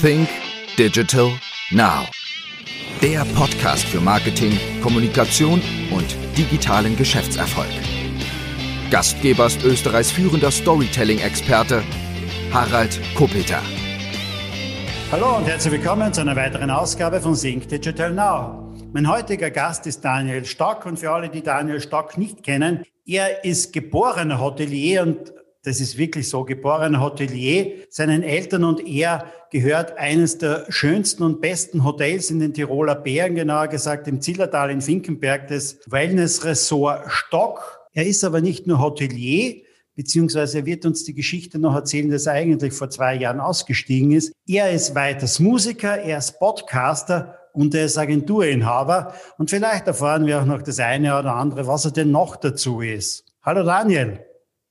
Think Digital Now. Der Podcast für Marketing, Kommunikation und digitalen Geschäftserfolg. Gastgeber ist Österreichs führender Storytelling-Experte Harald Kopeter. Hallo und herzlich willkommen zu einer weiteren Ausgabe von Think Digital Now. Mein heutiger Gast ist Daniel Stock und für alle, die Daniel Stock nicht kennen, er ist geborener Hotelier und das ist wirklich so, geborener Hotelier. Seinen Eltern und er gehört eines der schönsten und besten Hotels in den Tiroler Bergen, genauer gesagt im Zillertal in Finkenberg, das Wellness Resort Stock. Er ist aber nicht nur Hotelier, beziehungsweise er wird uns die Geschichte noch erzählen, dass er eigentlich vor zwei Jahren ausgestiegen ist. Er ist weiters Musiker, er ist Podcaster und er ist Agenturinhaber. Und vielleicht erfahren wir auch noch das eine oder andere, was er denn noch dazu ist. Hallo Daniel.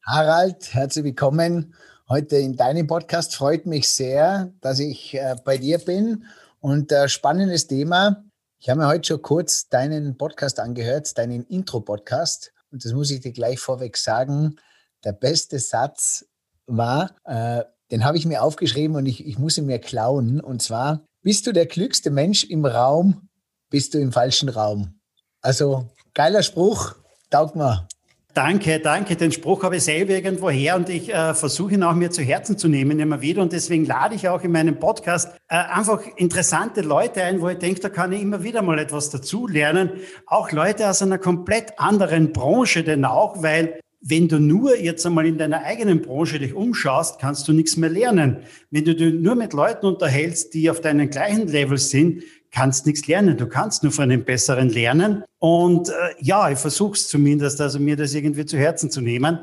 Harald, herzlich willkommen heute in deinem Podcast. Freut mich sehr, dass ich äh, bei dir bin. Und äh, spannendes Thema. Ich habe mir heute schon kurz deinen Podcast angehört, deinen Intro-Podcast. Und das muss ich dir gleich vorweg sagen. Der beste Satz war, äh, den habe ich mir aufgeschrieben und ich, ich muss ihn mir klauen. Und zwar, bist du der klügste Mensch im Raum, bist du im falschen Raum. Also geiler Spruch, taugt mir. Danke, danke. Den Spruch habe ich selber irgendwo her und ich äh, versuche ihn auch mir zu Herzen zu nehmen immer wieder. Und deswegen lade ich auch in meinem Podcast äh, einfach interessante Leute ein, wo ich denke, da kann ich immer wieder mal etwas dazu lernen. Auch Leute aus einer komplett anderen Branche denn auch, weil wenn du nur jetzt einmal in deiner eigenen Branche dich umschaust, kannst du nichts mehr lernen. Wenn du dich nur mit Leuten unterhältst, die auf deinem gleichen Level sind, kannst nichts lernen. Du kannst nur von den Besseren lernen. Und äh, ja, ich versuche es zumindest, also mir das irgendwie zu Herzen zu nehmen.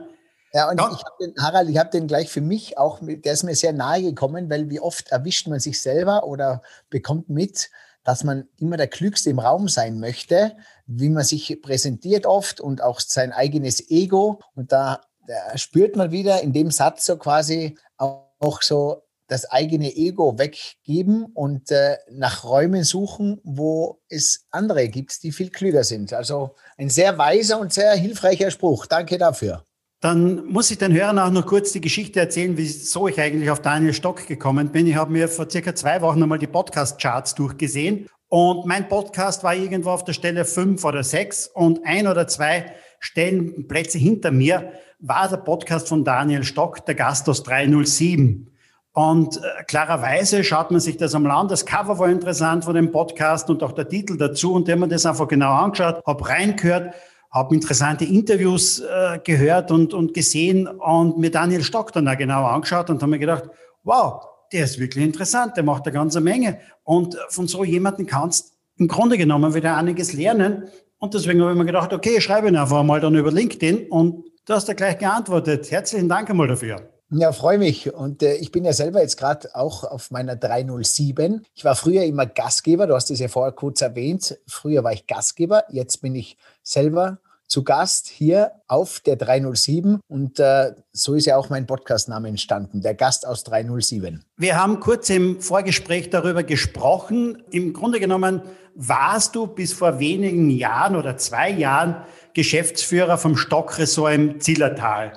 Ja, und ja. ich habe den, Harald, ich habe den gleich für mich auch, der ist mir sehr nahe gekommen, weil wie oft erwischt man sich selber oder bekommt mit, dass man immer der Klügste im Raum sein möchte, wie man sich präsentiert oft und auch sein eigenes Ego. Und da, da spürt man wieder in dem Satz so quasi auch so das eigene Ego weggeben und äh, nach Räumen suchen, wo es andere gibt, die viel klüger sind. Also ein sehr weiser und sehr hilfreicher Spruch. Danke dafür. Dann muss ich den Hörern auch noch kurz die Geschichte erzählen, wieso ich eigentlich auf Daniel Stock gekommen bin. Ich habe mir vor circa zwei Wochen einmal die Podcast-Charts durchgesehen und mein Podcast war irgendwo auf der Stelle fünf oder sechs und ein oder zwei Stellenplätze hinter mir war der Podcast von Daniel Stock, der Gastos 307. Und äh, klarerweise schaut man sich das einmal an. Das Cover war interessant von dem Podcast und auch der Titel dazu. Und der man das einfach genau angeschaut, habe reingehört, habe interessante Interviews äh, gehört und, und gesehen und mir Daniel Stock dann auch genau angeschaut und habe mir gedacht, wow, der ist wirklich interessant, der macht eine ganze Menge. Und von so jemandem kannst im Grunde genommen wieder einiges lernen. Und deswegen habe ich mir gedacht, okay, schreibe ihn einfach mal dann über LinkedIn und du hast da gleich geantwortet. Herzlichen Dank einmal dafür. Ja, freue mich. Und äh, ich bin ja selber jetzt gerade auch auf meiner 307. Ich war früher immer Gastgeber, du hast es ja vorher kurz erwähnt. Früher war ich Gastgeber, jetzt bin ich selber zu Gast hier auf der 307 und äh, so ist ja auch mein Podcastname entstanden, der Gast aus 307. Wir haben kurz im Vorgespräch darüber gesprochen. Im Grunde genommen warst du bis vor wenigen Jahren oder zwei Jahren Geschäftsführer vom Stockressort im Zillertal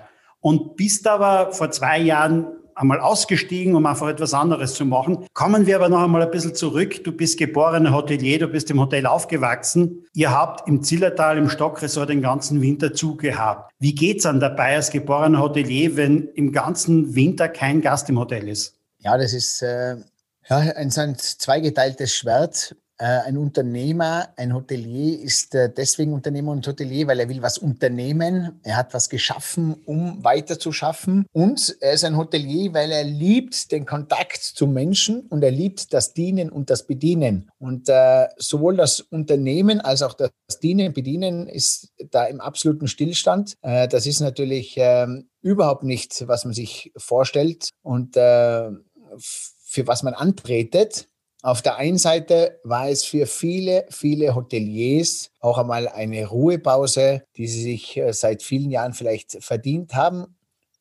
und bist aber vor zwei Jahren einmal ausgestiegen, um einfach etwas anderes zu machen. Kommen wir aber noch einmal ein bisschen zurück. Du bist geborener Hotelier, du bist im Hotel aufgewachsen. Ihr habt im Zillertal im Stockresort den ganzen Winter zugehabt. Wie geht's an dabei als geborener Hotelier, wenn im ganzen Winter kein Gast im Hotel ist? Ja, das ist äh, ja, ein, ein zweigeteiltes Schwert. Äh, ein Unternehmer, ein Hotelier ist äh, deswegen Unternehmer und Hotelier, weil er will was unternehmen. Er hat was geschaffen, um weiter zu schaffen. Und er ist ein Hotelier, weil er liebt den Kontakt zu Menschen und er liebt das Dienen und das Bedienen. Und äh, sowohl das Unternehmen als auch das Dienen, Bedienen ist da im absoluten Stillstand. Äh, das ist natürlich äh, überhaupt nicht, was man sich vorstellt und äh, für was man antretet. Auf der einen Seite war es für viele, viele Hoteliers auch einmal eine Ruhepause, die sie sich äh, seit vielen Jahren vielleicht verdient haben.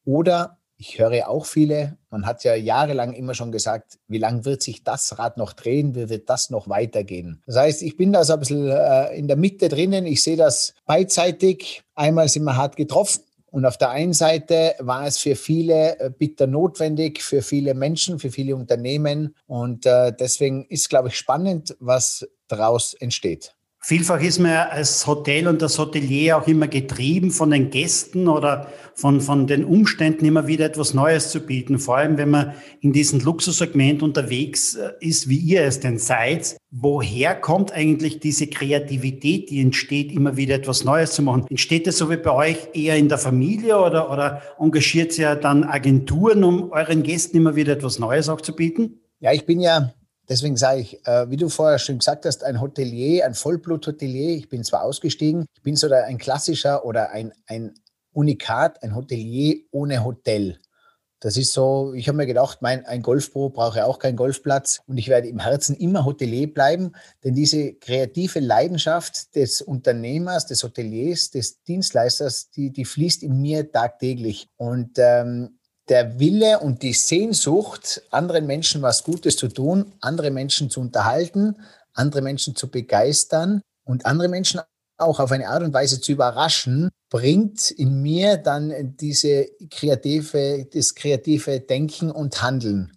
Oder ich höre auch viele, man hat ja jahrelang immer schon gesagt, wie lange wird sich das Rad noch drehen, wie wird das noch weitergehen. Das heißt, ich bin da so ein bisschen äh, in der Mitte drinnen, ich sehe das beidseitig. Einmal sind wir hart getroffen Und auf der einen Seite war es für viele äh, bitter notwendig, für viele Menschen, für viele Unternehmen. Und äh, deswegen ist, glaube ich, spannend, was daraus entsteht. Vielfach ist man ja als Hotel und das Hotelier auch immer getrieben von den Gästen oder von, von den Umständen immer wieder etwas Neues zu bieten. Vor allem, wenn man in diesem Luxussegment unterwegs äh, ist, wie ihr es denn seid. Woher kommt eigentlich diese Kreativität, die entsteht, immer wieder etwas Neues zu machen? Entsteht das so wie bei euch eher in der Familie oder, oder engagiert ihr dann Agenturen, um euren Gästen immer wieder etwas Neues auch zu bieten? Ja, ich bin ja Deswegen sage ich, äh, wie du vorher schon gesagt hast, ein Hotelier, ein Vollblut-Hotelier. Ich bin zwar ausgestiegen, ich bin so ein klassischer oder ein, ein Unikat, ein Hotelier ohne Hotel. Das ist so, ich habe mir gedacht, mein, ein Golfpro brauche auch keinen Golfplatz und ich werde im Herzen immer Hotelier bleiben, denn diese kreative Leidenschaft des Unternehmers, des Hoteliers, des Dienstleisters, die, die fließt in mir tagtäglich. Und ähm, der Wille und die Sehnsucht, anderen Menschen was Gutes zu tun, andere Menschen zu unterhalten, andere Menschen zu begeistern und andere Menschen auch auf eine Art und Weise zu überraschen, bringt in mir dann diese kreative, das kreative Denken und Handeln.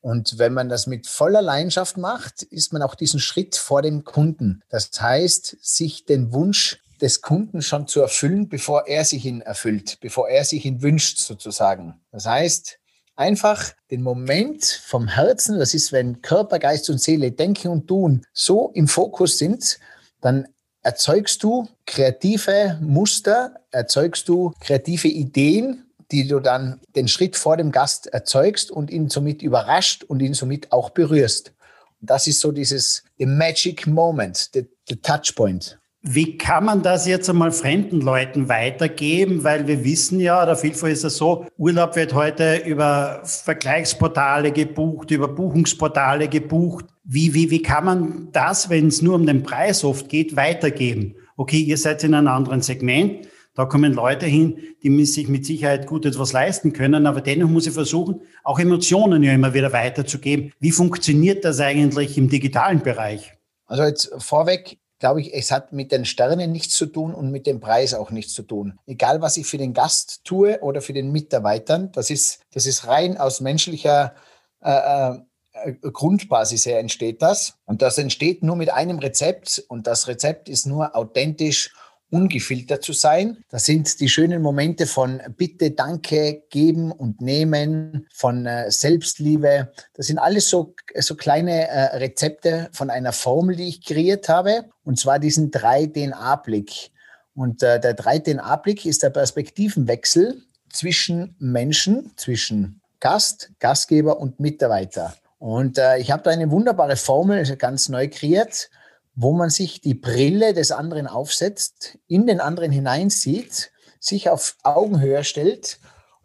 Und wenn man das mit voller Leidenschaft macht, ist man auch diesen Schritt vor dem Kunden. Das heißt, sich den Wunsch des Kunden schon zu erfüllen, bevor er sich ihn erfüllt, bevor er sich ihn wünscht sozusagen. Das heißt, einfach den Moment vom Herzen, das ist, wenn Körper, Geist und Seele, Denken und Tun so im Fokus sind, dann erzeugst du kreative Muster, erzeugst du kreative Ideen, die du dann den Schritt vor dem Gast erzeugst und ihn somit überrascht und ihn somit auch berührst. Das ist so dieses the magic moment, the, the touch point. Wie kann man das jetzt einmal fremden Leuten weitergeben? Weil wir wissen ja, oder vielfach ist es so, Urlaub wird heute über Vergleichsportale gebucht, über Buchungsportale gebucht. Wie, wie, wie kann man das, wenn es nur um den Preis oft geht, weitergeben? Okay, ihr seid in einem anderen Segment. Da kommen Leute hin, die sich mit Sicherheit gut etwas leisten können, aber dennoch muss ich versuchen, auch Emotionen ja immer wieder weiterzugeben. Wie funktioniert das eigentlich im digitalen Bereich? Also jetzt vorweg, glaube ich, es hat mit den Sternen nichts zu tun und mit dem Preis auch nichts zu tun. Egal, was ich für den Gast tue oder für den Mitarbeitern, das ist, das ist rein aus menschlicher äh, äh, Grundbasis her entsteht das. Und das entsteht nur mit einem Rezept und das Rezept ist nur authentisch ungefiltert zu sein. Das sind die schönen Momente von Bitte, Danke, Geben und Nehmen, von äh, Selbstliebe. Das sind alles so, so kleine äh, Rezepte von einer Formel, die ich kreiert habe, und zwar diesen 3-DNA-Blick. Und äh, der 3-DNA-Blick ist der Perspektivenwechsel zwischen Menschen, zwischen Gast, Gastgeber und Mitarbeiter. Und ich habe da eine wunderbare Formel ganz neu kreiert wo man sich die Brille des anderen aufsetzt, in den anderen hineinsieht, sich auf Augenhöhe stellt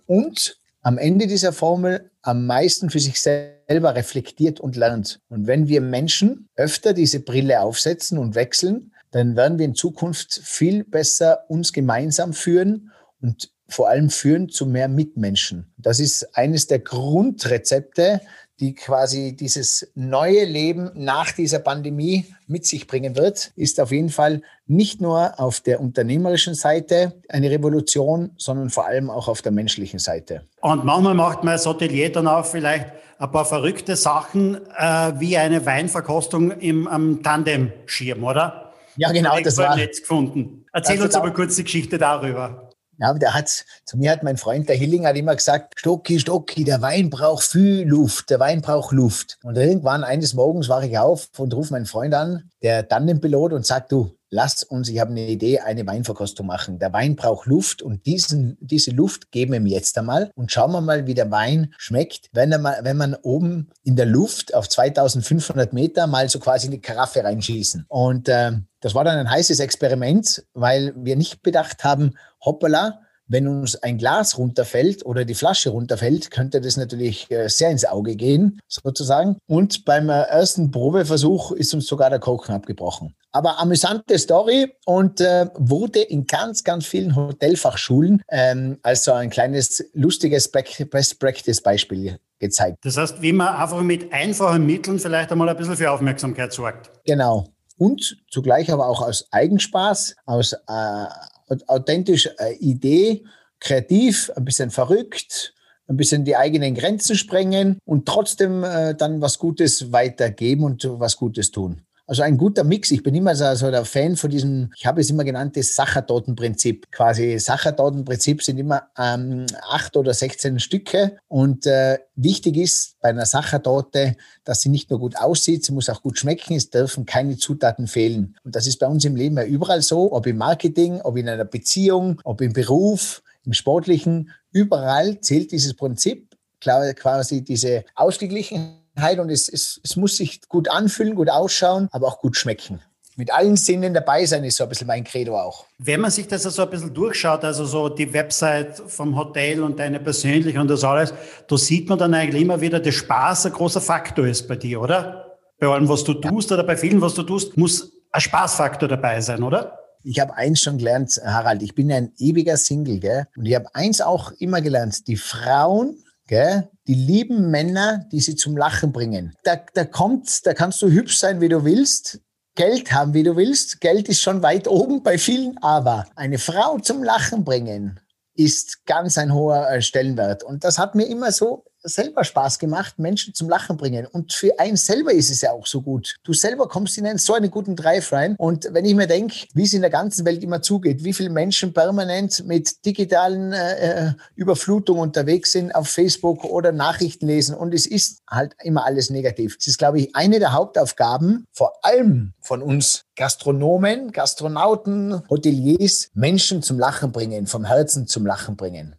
und am Ende dieser Formel am meisten für sich selber reflektiert und lernt. Und wenn wir Menschen öfter diese Brille aufsetzen und wechseln, dann werden wir in Zukunft viel besser uns gemeinsam führen und vor allem führen zu mehr Mitmenschen. Das ist eines der Grundrezepte, die quasi dieses neue Leben nach dieser Pandemie mit sich bringen wird, ist auf jeden Fall nicht nur auf der unternehmerischen Seite eine Revolution, sondern vor allem auch auf der menschlichen Seite. Und manchmal macht man als Hotelier dann auch vielleicht ein paar verrückte Sachen, äh, wie eine Weinverkostung im, am Tandemschirm, oder? Ja, genau, das war. Netz gefunden. Erzähl uns aber kurz die Geschichte darüber. Ja, der hat, zu mir hat mein Freund, der Hilling, hat immer gesagt, Stocki, Stocki, der Wein braucht viel Luft, der Wein braucht Luft. Und irgendwann eines Morgens wache ich auf und rufe meinen Freund an, der Tandempilot, und sagt, du, lass uns, ich habe eine Idee, eine Weinverkostung machen. Der Wein braucht Luft und diesen, diese Luft geben wir ihm jetzt einmal und schauen wir mal, wie der Wein schmeckt, wenn, er mal, wenn man oben in der Luft auf 2500 Meter mal so quasi in die Karaffe reinschießen. Und äh, das war dann ein heißes Experiment, weil wir nicht bedacht haben, hoppala, wenn uns ein Glas runterfällt oder die Flasche runterfällt, könnte das natürlich äh, sehr ins Auge gehen, sozusagen. Und beim äh, ersten Probeversuch ist uns sogar der Kochen abgebrochen. Aber amüsante Story und äh, wurde in ganz, ganz vielen Hotelfachschulen ähm, als so ein kleines, lustiges Best Practice Beispiel gezeigt. Das heißt, wie man einfach mit einfachen Mitteln vielleicht einmal ein bisschen für Aufmerksamkeit sorgt. Genau. Und zugleich aber auch aus Eigenspaß, aus äh, authentischer äh, Idee kreativ, ein bisschen verrückt, ein bisschen die eigenen Grenzen sprengen und trotzdem äh, dann was Gutes weitergeben und was Gutes tun. Also ein guter Mix. Ich bin immer so, so der Fan von diesem, ich habe es immer genannt, das Sachertortenprinzip. Quasi Sachertortenprinzip sind immer ähm, acht oder 16 Stücke. Und äh, wichtig ist bei einer Sachertorte, dass sie nicht nur gut aussieht, sie muss auch gut schmecken. Es dürfen keine Zutaten fehlen. Und das ist bei uns im Leben ja überall so, ob im Marketing, ob in einer Beziehung, ob im Beruf, im Sportlichen. Überall zählt dieses Prinzip, quasi diese Ausgeglichenheit und es, es, es muss sich gut anfühlen, gut ausschauen, aber auch gut schmecken mit allen Sinnen dabei sein, ist so ein bisschen mein Credo auch. Wenn man sich das so ein bisschen durchschaut, also so die Website vom Hotel und deine persönliche und das alles, da sieht man dann eigentlich immer wieder, dass Spaß ein großer Faktor ist bei dir, oder? Bei allem, was du tust oder bei vielen, was du tust, muss ein Spaßfaktor dabei sein, oder? Ich habe eins schon gelernt, Harald, ich bin ein ewiger Single, gell? Und ich habe eins auch immer gelernt, die Frauen Gell? Die lieben Männer, die sie zum Lachen bringen. Da, da kommt, da kannst du hübsch sein, wie du willst, Geld haben, wie du willst. Geld ist schon weit oben bei vielen, aber eine Frau zum Lachen bringen ist ganz ein hoher äh, Stellenwert. Und das hat mir immer so selber Spaß gemacht, Menschen zum Lachen bringen. Und für einen selber ist es ja auch so gut. Du selber kommst in einen, so einen guten Drive rein. Und wenn ich mir denke, wie es in der ganzen Welt immer zugeht, wie viele Menschen permanent mit digitalen äh, äh, Überflutungen unterwegs sind auf Facebook oder Nachrichten lesen. Und es ist halt immer alles negativ. Es ist, glaube ich, eine der Hauptaufgaben, vor allem von uns Gastronomen, Gastronauten, Hoteliers, Menschen zum Lachen bringen, vom Herzen zum Lachen bringen.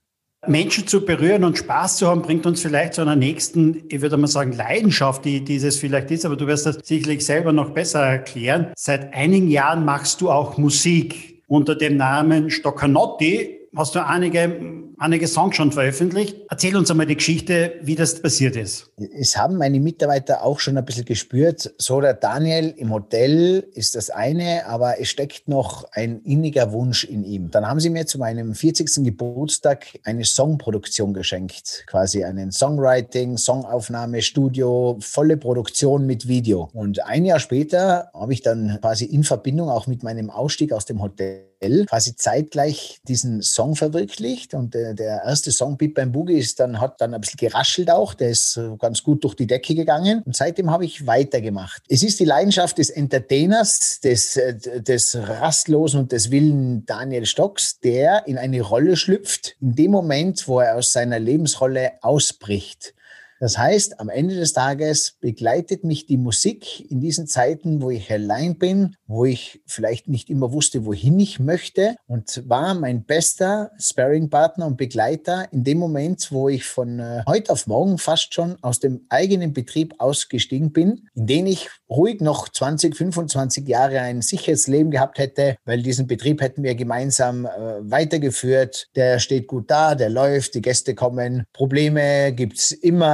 Menschen zu berühren und Spaß zu haben, bringt uns vielleicht zu einer nächsten, ich würde mal sagen, Leidenschaft, die dieses vielleicht ist, aber du wirst das sicherlich selber noch besser erklären. Seit einigen Jahren machst du auch Musik unter dem Namen Stoccanotti hast du einige, einige Songs schon veröffentlicht. Erzähl uns einmal die Geschichte, wie das passiert ist. Es haben meine Mitarbeiter auch schon ein bisschen gespürt. So der Daniel im Hotel ist das eine, aber es steckt noch ein inniger Wunsch in ihm. Dann haben sie mir zu meinem 40. Geburtstag eine Songproduktion geschenkt. Quasi einen Songwriting, Songaufnahme, Studio, volle Produktion mit Video. Und ein Jahr später habe ich dann quasi in Verbindung auch mit meinem Ausstieg aus dem Hotel quasi zeitgleich diesen Song verwirklicht. Und der, der erste Song, Beat beim Boogie, ist dann, hat dann ein bisschen geraschelt auch. Der ist ganz gut durch die Decke gegangen. Und seitdem habe ich weitergemacht. Es ist die Leidenschaft des Entertainers, des, des rastlosen und des wilden Daniel Stocks, der in eine Rolle schlüpft, in dem Moment, wo er aus seiner Lebensrolle ausbricht. Das heißt, am Ende des Tages begleitet mich die Musik in diesen Zeiten, wo ich allein bin, wo ich vielleicht nicht immer wusste, wohin ich möchte und war mein bester Sparring-Partner und Begleiter in dem Moment, wo ich von äh, heute auf morgen fast schon aus dem eigenen Betrieb ausgestiegen bin, in den ich ruhig noch 20, 25 Jahre ein sicheres Leben gehabt hätte, weil diesen Betrieb hätten wir gemeinsam äh, weitergeführt. Der steht gut da, der läuft, die Gäste kommen, Probleme gibt's immer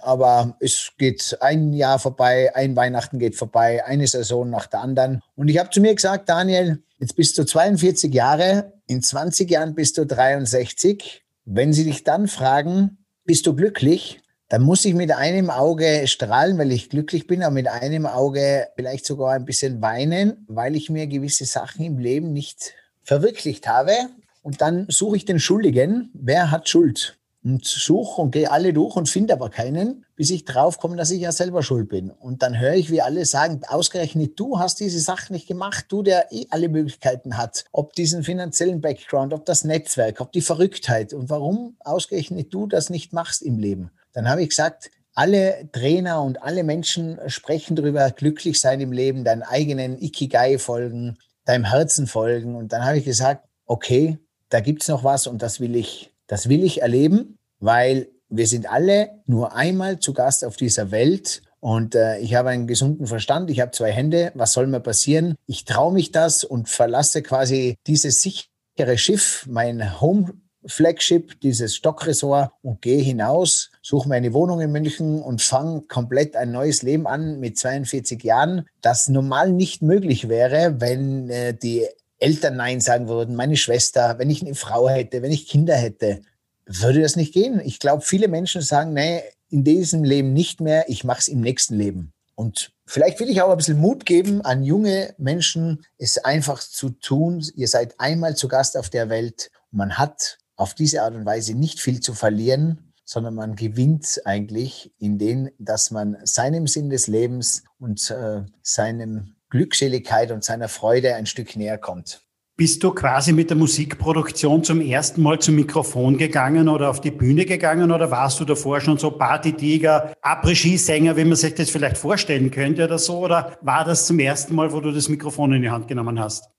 aber es geht ein Jahr vorbei, ein Weihnachten geht vorbei, eine Saison nach der anderen. Und ich habe zu mir gesagt, Daniel, jetzt bist du 42 Jahre, in 20 Jahren bist du 63. Wenn sie dich dann fragen, bist du glücklich? Dann muss ich mit einem Auge strahlen, weil ich glücklich bin, aber mit einem Auge vielleicht sogar ein bisschen weinen, weil ich mir gewisse Sachen im Leben nicht verwirklicht habe. Und dann suche ich den Schuldigen. Wer hat Schuld? Und suche und gehe alle durch und finde aber keinen, bis ich draufkomme, dass ich ja selber schuld bin. Und dann höre ich, wie alle sagen, ausgerechnet du hast diese Sache nicht gemacht, du, der eh alle Möglichkeiten hat, ob diesen finanziellen Background, ob das Netzwerk, ob die Verrücktheit und warum ausgerechnet du das nicht machst im Leben. Dann habe ich gesagt, alle Trainer und alle Menschen sprechen darüber, glücklich sein im Leben, deinen eigenen Ikigai folgen, deinem Herzen folgen. Und dann habe ich gesagt, okay, da gibt es noch was und das will ich das will ich erleben, weil wir sind alle nur einmal zu Gast auf dieser Welt und äh, ich habe einen gesunden Verstand, ich habe zwei Hände, was soll mir passieren? Ich traue mich das und verlasse quasi dieses sichere Schiff, mein Home Flagship, dieses Stockresort und gehe hinaus, suche mir eine Wohnung in München und fange komplett ein neues Leben an mit 42 Jahren, das normal nicht möglich wäre, wenn äh, die Eltern Nein sagen würden, meine Schwester, wenn ich eine Frau hätte, wenn ich Kinder hätte, würde das nicht gehen. Ich glaube, viele Menschen sagen, nee, in diesem Leben nicht mehr, ich mache es im nächsten Leben. Und vielleicht will ich auch ein bisschen Mut geben an junge Menschen, es einfach zu tun. Ihr seid einmal zu Gast auf der Welt. Man hat auf diese Art und Weise nicht viel zu verlieren, sondern man gewinnt eigentlich in dem, dass man seinem Sinn des Lebens und äh, seinem Glückseligkeit und seiner Freude ein Stück näher kommt. Bist du quasi mit der Musikproduktion zum ersten Mal zum Mikrofon gegangen oder auf die Bühne gegangen oder warst du davor schon so Partytiger, Après-Ski-Sänger, wie man sich das vielleicht vorstellen könnte oder so? Oder war das zum ersten Mal, wo du das Mikrofon in die Hand genommen hast?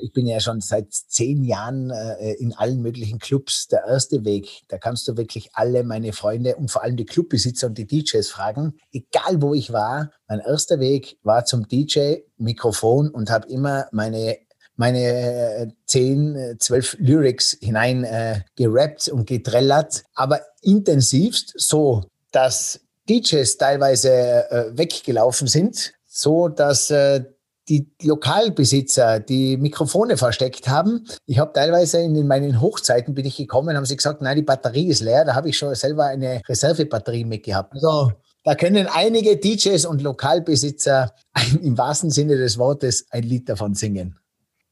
Ich bin ja schon seit zehn Jahren äh, in allen möglichen Clubs der erste Weg. Da kannst du wirklich alle meine Freunde und vor allem die Clubbesitzer und die DJs fragen. Egal wo ich war, mein erster Weg war zum DJ, Mikrofon und habe immer meine meine 10, äh, 12 äh, Lyrics hinein äh, gerappt und getrellert, aber intensivst so, dass DJs teilweise äh, weggelaufen sind, so dass äh, die Lokalbesitzer die Mikrofone versteckt haben. Ich habe teilweise in meinen Hochzeiten bin ich gekommen, haben sie gesagt, nein, die Batterie ist leer. Da habe ich schon selber eine Reservebatterie mitgehabt. Also da können einige DJs und Lokalbesitzer im wahrsten Sinne des Wortes ein Lied davon singen.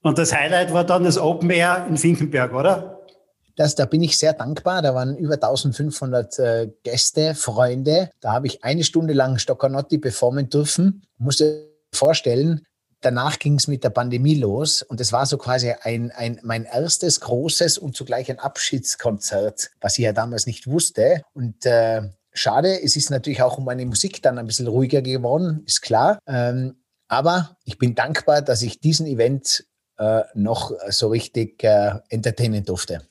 Und das Highlight war dann das Open Air in Finkenberg, oder? Das, da bin ich sehr dankbar. Da waren über 1500 äh, Gäste, Freunde. Da habe ich eine Stunde lang Stoccanotti performen dürfen. Musste vorstellen, danach ging es mit der Pandemie los und es war so quasi ein, ein, mein erstes großes und zugleich ein Abschiedskonzert, was ich ja damals nicht wusste. Und äh, schade, es ist natürlich auch um meine Musik dann ein bisschen ruhiger geworden, ist klar. Ähm, aber ich bin dankbar, dass ich diesen Event äh, noch so richtig äh, entertainen durfte.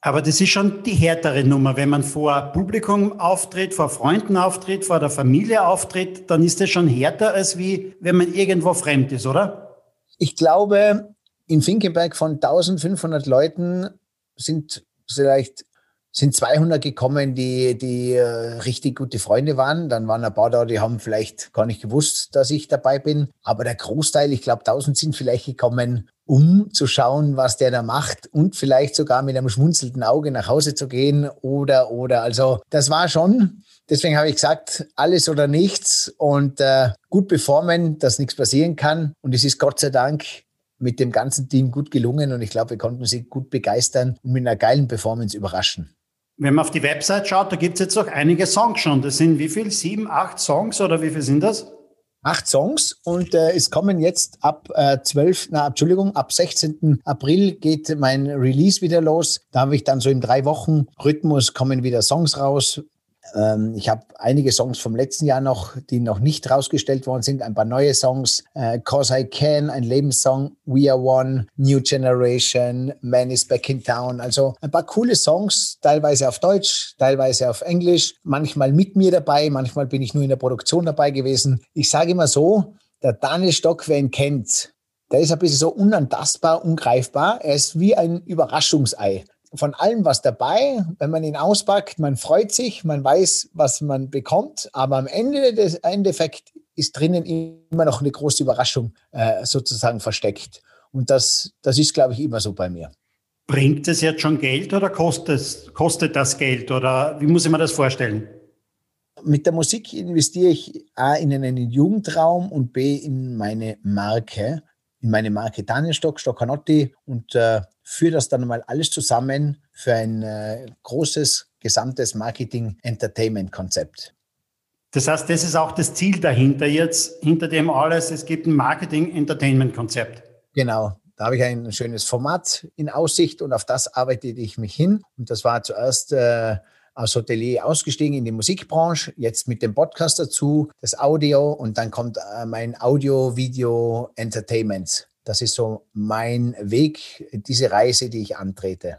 Aber das ist schon die härtere Nummer. Wenn man vor Publikum auftritt, vor Freunden auftritt, vor der Familie auftritt, dann ist das schon härter, als wie wenn man irgendwo fremd ist, oder? Ich glaube, in Finkenberg von 1500 Leuten sind vielleicht sind 200 gekommen, die, die äh, richtig gute Freunde waren. Dann waren ein paar da, die haben vielleicht gar nicht gewusst, dass ich dabei bin. Aber der Großteil, ich glaube 1000 sind vielleicht gekommen, um zu schauen, was der da macht und vielleicht sogar mit einem schmunzelnden Auge nach Hause zu gehen oder, oder. Also das war schon, deswegen habe ich gesagt, alles oder nichts und äh, gut performen, dass nichts passieren kann. Und es ist Gott sei Dank mit dem ganzen Team gut gelungen und ich glaube, wir konnten sie gut begeistern und mit einer geilen Performance überraschen. Wenn man auf die Website schaut, da gibt es jetzt auch einige Songs schon. Das sind wie viel? Sieben, acht Songs oder wie viel sind das? Acht Songs und äh, es kommen jetzt ab äh, 12, na, Entschuldigung, ab 16. April geht mein Release wieder los. Da habe ich dann so im drei Wochen Rhythmus kommen wieder Songs raus. Ähm, ich habe einige Songs vom letzten Jahr noch, die noch nicht rausgestellt worden sind, ein paar neue Songs. Äh, Cause I Can, ein Lebenssong, We Are One, New Generation, Man is Back in Town. Also ein paar coole Songs, teilweise auf Deutsch, teilweise auf Englisch, manchmal mit mir dabei, manchmal bin ich nur in der Produktion dabei gewesen. Ich sage immer so, der Daniel Stock, wer ihn kennt, der ist ein bisschen so unantastbar, ungreifbar. Er ist wie ein Überraschungsei von allem was dabei. Wenn man ihn auspackt, man freut sich, man weiß, was man bekommt, aber am Ende des Endeffekt ist drinnen immer noch eine große Überraschung äh, sozusagen versteckt. Und das, das ist, glaube ich, immer so bei mir. Bringt es jetzt schon Geld oder kostet, kostet das Geld oder wie muss ich mir das vorstellen? Mit der Musik investiere ich A in einen Jugendraum und B in meine Marke, in meine Marke Daniel Stock, Stoccanotti und äh, führe das dann mal alles zusammen für ein äh, großes, gesamtes Marketing-Entertainment-Konzept. Das heißt, das ist auch das Ziel dahinter jetzt, hinter dem alles, es gibt ein Marketing-Entertainment-Konzept. Genau, da habe ich ein schönes Format in Aussicht und auf das arbeite ich mich hin. Und das war zuerst äh, als Hotelier ausgestiegen in die Musikbranche, jetzt mit dem Podcast dazu, das Audio und dann kommt äh, mein Audio-Video-Entertainment das ist so mein Weg, diese Reise, die ich antrete.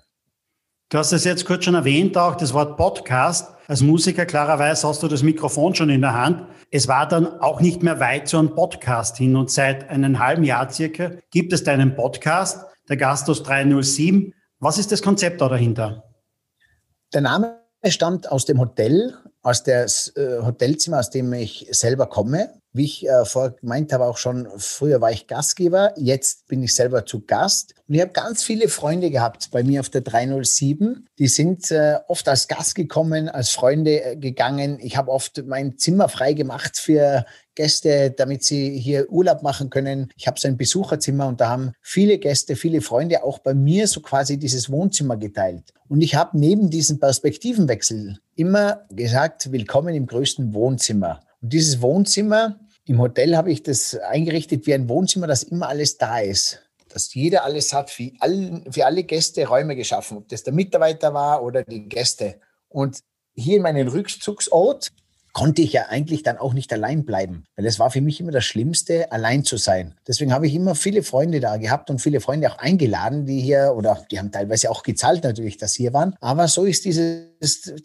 Du hast es jetzt kurz schon erwähnt, auch das Wort Podcast. Als Musiker klarerweise hast du das Mikrofon schon in der Hand. Es war dann auch nicht mehr weit zu einem Podcast hin und seit einem halben Jahr circa gibt es deinen Podcast, der Gastos 307. Was ist das Konzept da dahinter? Der Name stammt aus dem Hotel, aus dem äh, Hotelzimmer, aus dem ich selber komme. Wie ich äh, vorher gemeint habe, auch schon, früher war ich Gastgeber, jetzt bin ich selber zu Gast. Und ich habe ganz viele Freunde gehabt bei mir auf der 307. Die sind äh, oft als Gast gekommen, als Freunde äh, gegangen. Ich habe oft mein Zimmer frei gemacht für Gäste, damit sie hier Urlaub machen können. Ich habe so ein Besucherzimmer und da haben viele Gäste, viele Freunde auch bei mir so quasi dieses Wohnzimmer geteilt. Und ich habe neben diesem Perspektivenwechsel immer gesagt, willkommen im größten Wohnzimmer. Und dieses Wohnzimmer, im Hotel habe ich das eingerichtet wie ein Wohnzimmer, dass immer alles da ist. Dass jeder alles hat, für, all, für alle Gäste Räume geschaffen, ob das der Mitarbeiter war oder die Gäste. Und hier in meinem Rückzugsort konnte ich ja eigentlich dann auch nicht allein bleiben, weil es war für mich immer das Schlimmste, allein zu sein. Deswegen habe ich immer viele Freunde da gehabt und viele Freunde auch eingeladen, die hier oder die haben teilweise auch gezahlt natürlich, dass hier waren. Aber so ist diese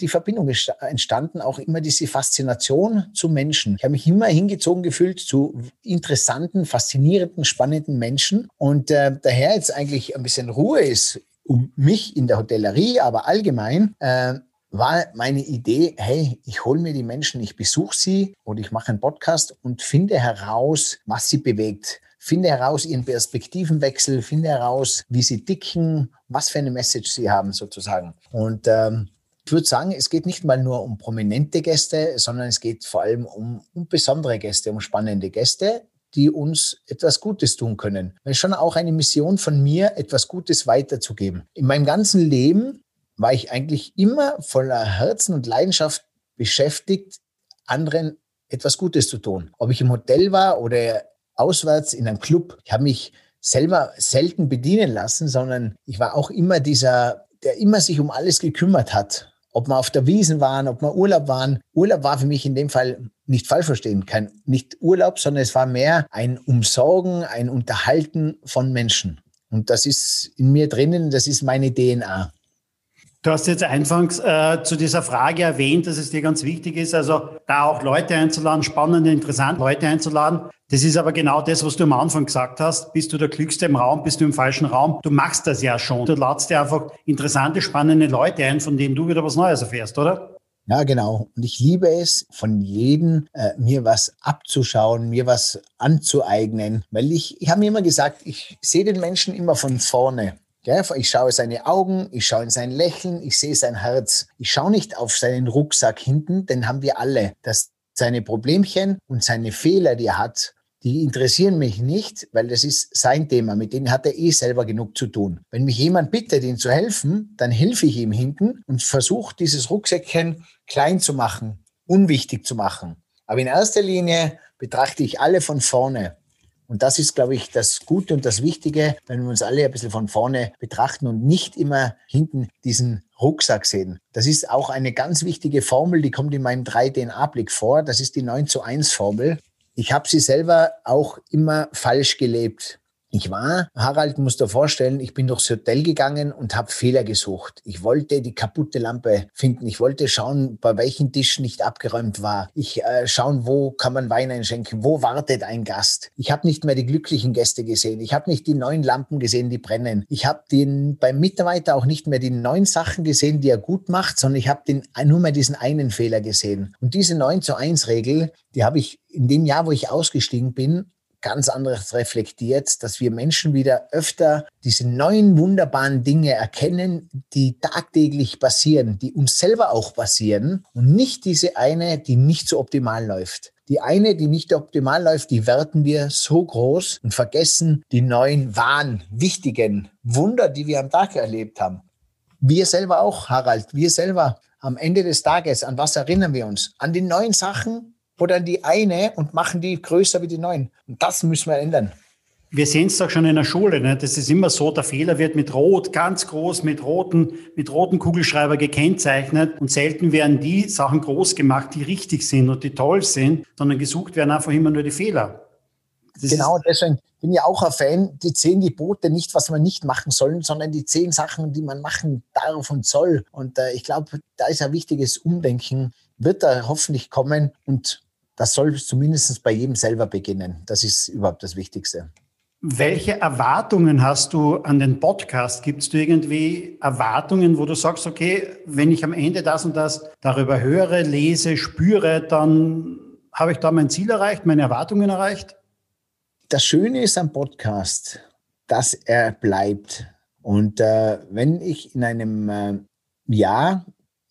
die Verbindung entstanden, auch immer diese Faszination zu Menschen. Ich habe mich immer hingezogen gefühlt zu interessanten, faszinierenden, spannenden Menschen und äh, daher jetzt eigentlich ein bisschen Ruhe ist um mich in der Hotellerie, aber allgemein. Äh, war meine Idee, hey, ich hole mir die Menschen, ich besuche sie und ich mache einen Podcast und finde heraus, was sie bewegt. Finde heraus ihren Perspektivenwechsel, finde heraus, wie sie dicken, was für eine Message sie haben sozusagen. Und ähm, ich würde sagen, es geht nicht mal nur um prominente Gäste, sondern es geht vor allem um, um besondere Gäste, um spannende Gäste, die uns etwas Gutes tun können. Es ist schon auch eine Mission von mir, etwas Gutes weiterzugeben. In meinem ganzen Leben war ich eigentlich immer voller Herzen und Leidenschaft beschäftigt, anderen etwas Gutes zu tun. Ob ich im Hotel war oder auswärts in einem Club. Ich habe mich selber selten bedienen lassen, sondern ich war auch immer dieser, der immer sich um alles gekümmert hat. Ob wir auf der Wiesen waren, ob wir Urlaub waren. Urlaub war für mich in dem Fall nicht falsch verstehen, kein, nicht Urlaub, sondern es war mehr ein Umsorgen, ein Unterhalten von Menschen. Und das ist in mir drinnen, das ist meine DNA. Du hast jetzt anfangs äh, zu dieser Frage erwähnt, dass es dir ganz wichtig ist, also da auch Leute einzuladen, spannende, interessante Leute einzuladen. Das ist aber genau das, was du am Anfang gesagt hast. Bist du der Klügste im Raum, bist du im falschen Raum? Du machst das ja schon. Du ladst dir einfach interessante, spannende Leute ein, von denen du wieder was Neues erfährst, oder? Ja, genau. Und ich liebe es, von jedem äh, mir was abzuschauen, mir was anzueignen, weil ich, ich habe mir immer gesagt, ich sehe den Menschen immer von vorne. Ich schaue seine Augen, ich schaue in sein Lächeln, ich sehe sein Herz. Ich schaue nicht auf seinen Rucksack hinten, den haben wir alle. Das seine Problemchen und seine Fehler, die er hat, die interessieren mich nicht, weil das ist sein Thema. Mit denen hat er eh selber genug zu tun. Wenn mich jemand bittet, ihm zu helfen, dann helfe ich ihm hinten und versuche dieses Rucksäckchen klein zu machen, unwichtig zu machen. Aber in erster Linie betrachte ich alle von vorne. Und das ist, glaube ich, das Gute und das Wichtige, wenn wir uns alle ein bisschen von vorne betrachten und nicht immer hinten diesen Rucksack sehen. Das ist auch eine ganz wichtige Formel, die kommt in meinem 3DNA-Blick vor. Das ist die 9 zu 1 Formel. Ich habe sie selber auch immer falsch gelebt. Ich war, Harald muss dir vorstellen, ich bin durchs Hotel gegangen und habe Fehler gesucht. Ich wollte die kaputte Lampe finden. Ich wollte schauen, bei welchem Tisch nicht abgeräumt war. Ich äh, schauen, wo kann man Wein einschenken, wo wartet ein Gast. Ich habe nicht mehr die glücklichen Gäste gesehen. Ich habe nicht die neuen Lampen gesehen, die brennen. Ich habe den beim Mitarbeiter auch nicht mehr die neuen Sachen gesehen, die er gut macht, sondern ich habe den nur mehr diesen einen Fehler gesehen. Und diese 9 zu 1 Regel, die habe ich in dem Jahr, wo ich ausgestiegen bin, ganz anderes reflektiert, dass wir Menschen wieder öfter diese neuen wunderbaren Dinge erkennen, die tagtäglich passieren, die uns selber auch passieren und nicht diese eine, die nicht so optimal läuft. Die eine, die nicht optimal läuft, die werten wir so groß und vergessen die neuen, wahren, wichtigen Wunder, die wir am Tag erlebt haben. Wir selber auch, Harald, wir selber am Ende des Tages, an was erinnern wir uns? An die neuen Sachen, oder die eine und machen die größer wie die neuen. Und das müssen wir ändern. Wir sehen es doch schon in der Schule. Ne? Das ist immer so, der Fehler wird mit Rot, ganz groß, mit roten, mit roten Kugelschreiber gekennzeichnet. Und selten werden die Sachen groß gemacht, die richtig sind und die toll sind, sondern gesucht werden einfach immer nur die Fehler. Das genau, deswegen bin ich auch ein Fan, die zehn Gebote nicht, was man nicht machen soll, sondern die zehn Sachen, die man machen darf und soll. Und äh, ich glaube, da ist ein wichtiges Umdenken, wird da hoffentlich kommen. Und das soll zumindest bei jedem selber beginnen. Das ist überhaupt das Wichtigste. Welche Erwartungen hast du an den Podcast? Gibt es irgendwie Erwartungen, wo du sagst, okay, wenn ich am Ende das und das darüber höre, lese, spüre, dann Habe ich da mein Ziel erreicht, meine Erwartungen erreicht? Das Schöne ist am Podcast, dass er bleibt. Und äh, wenn ich in einem äh, Jahr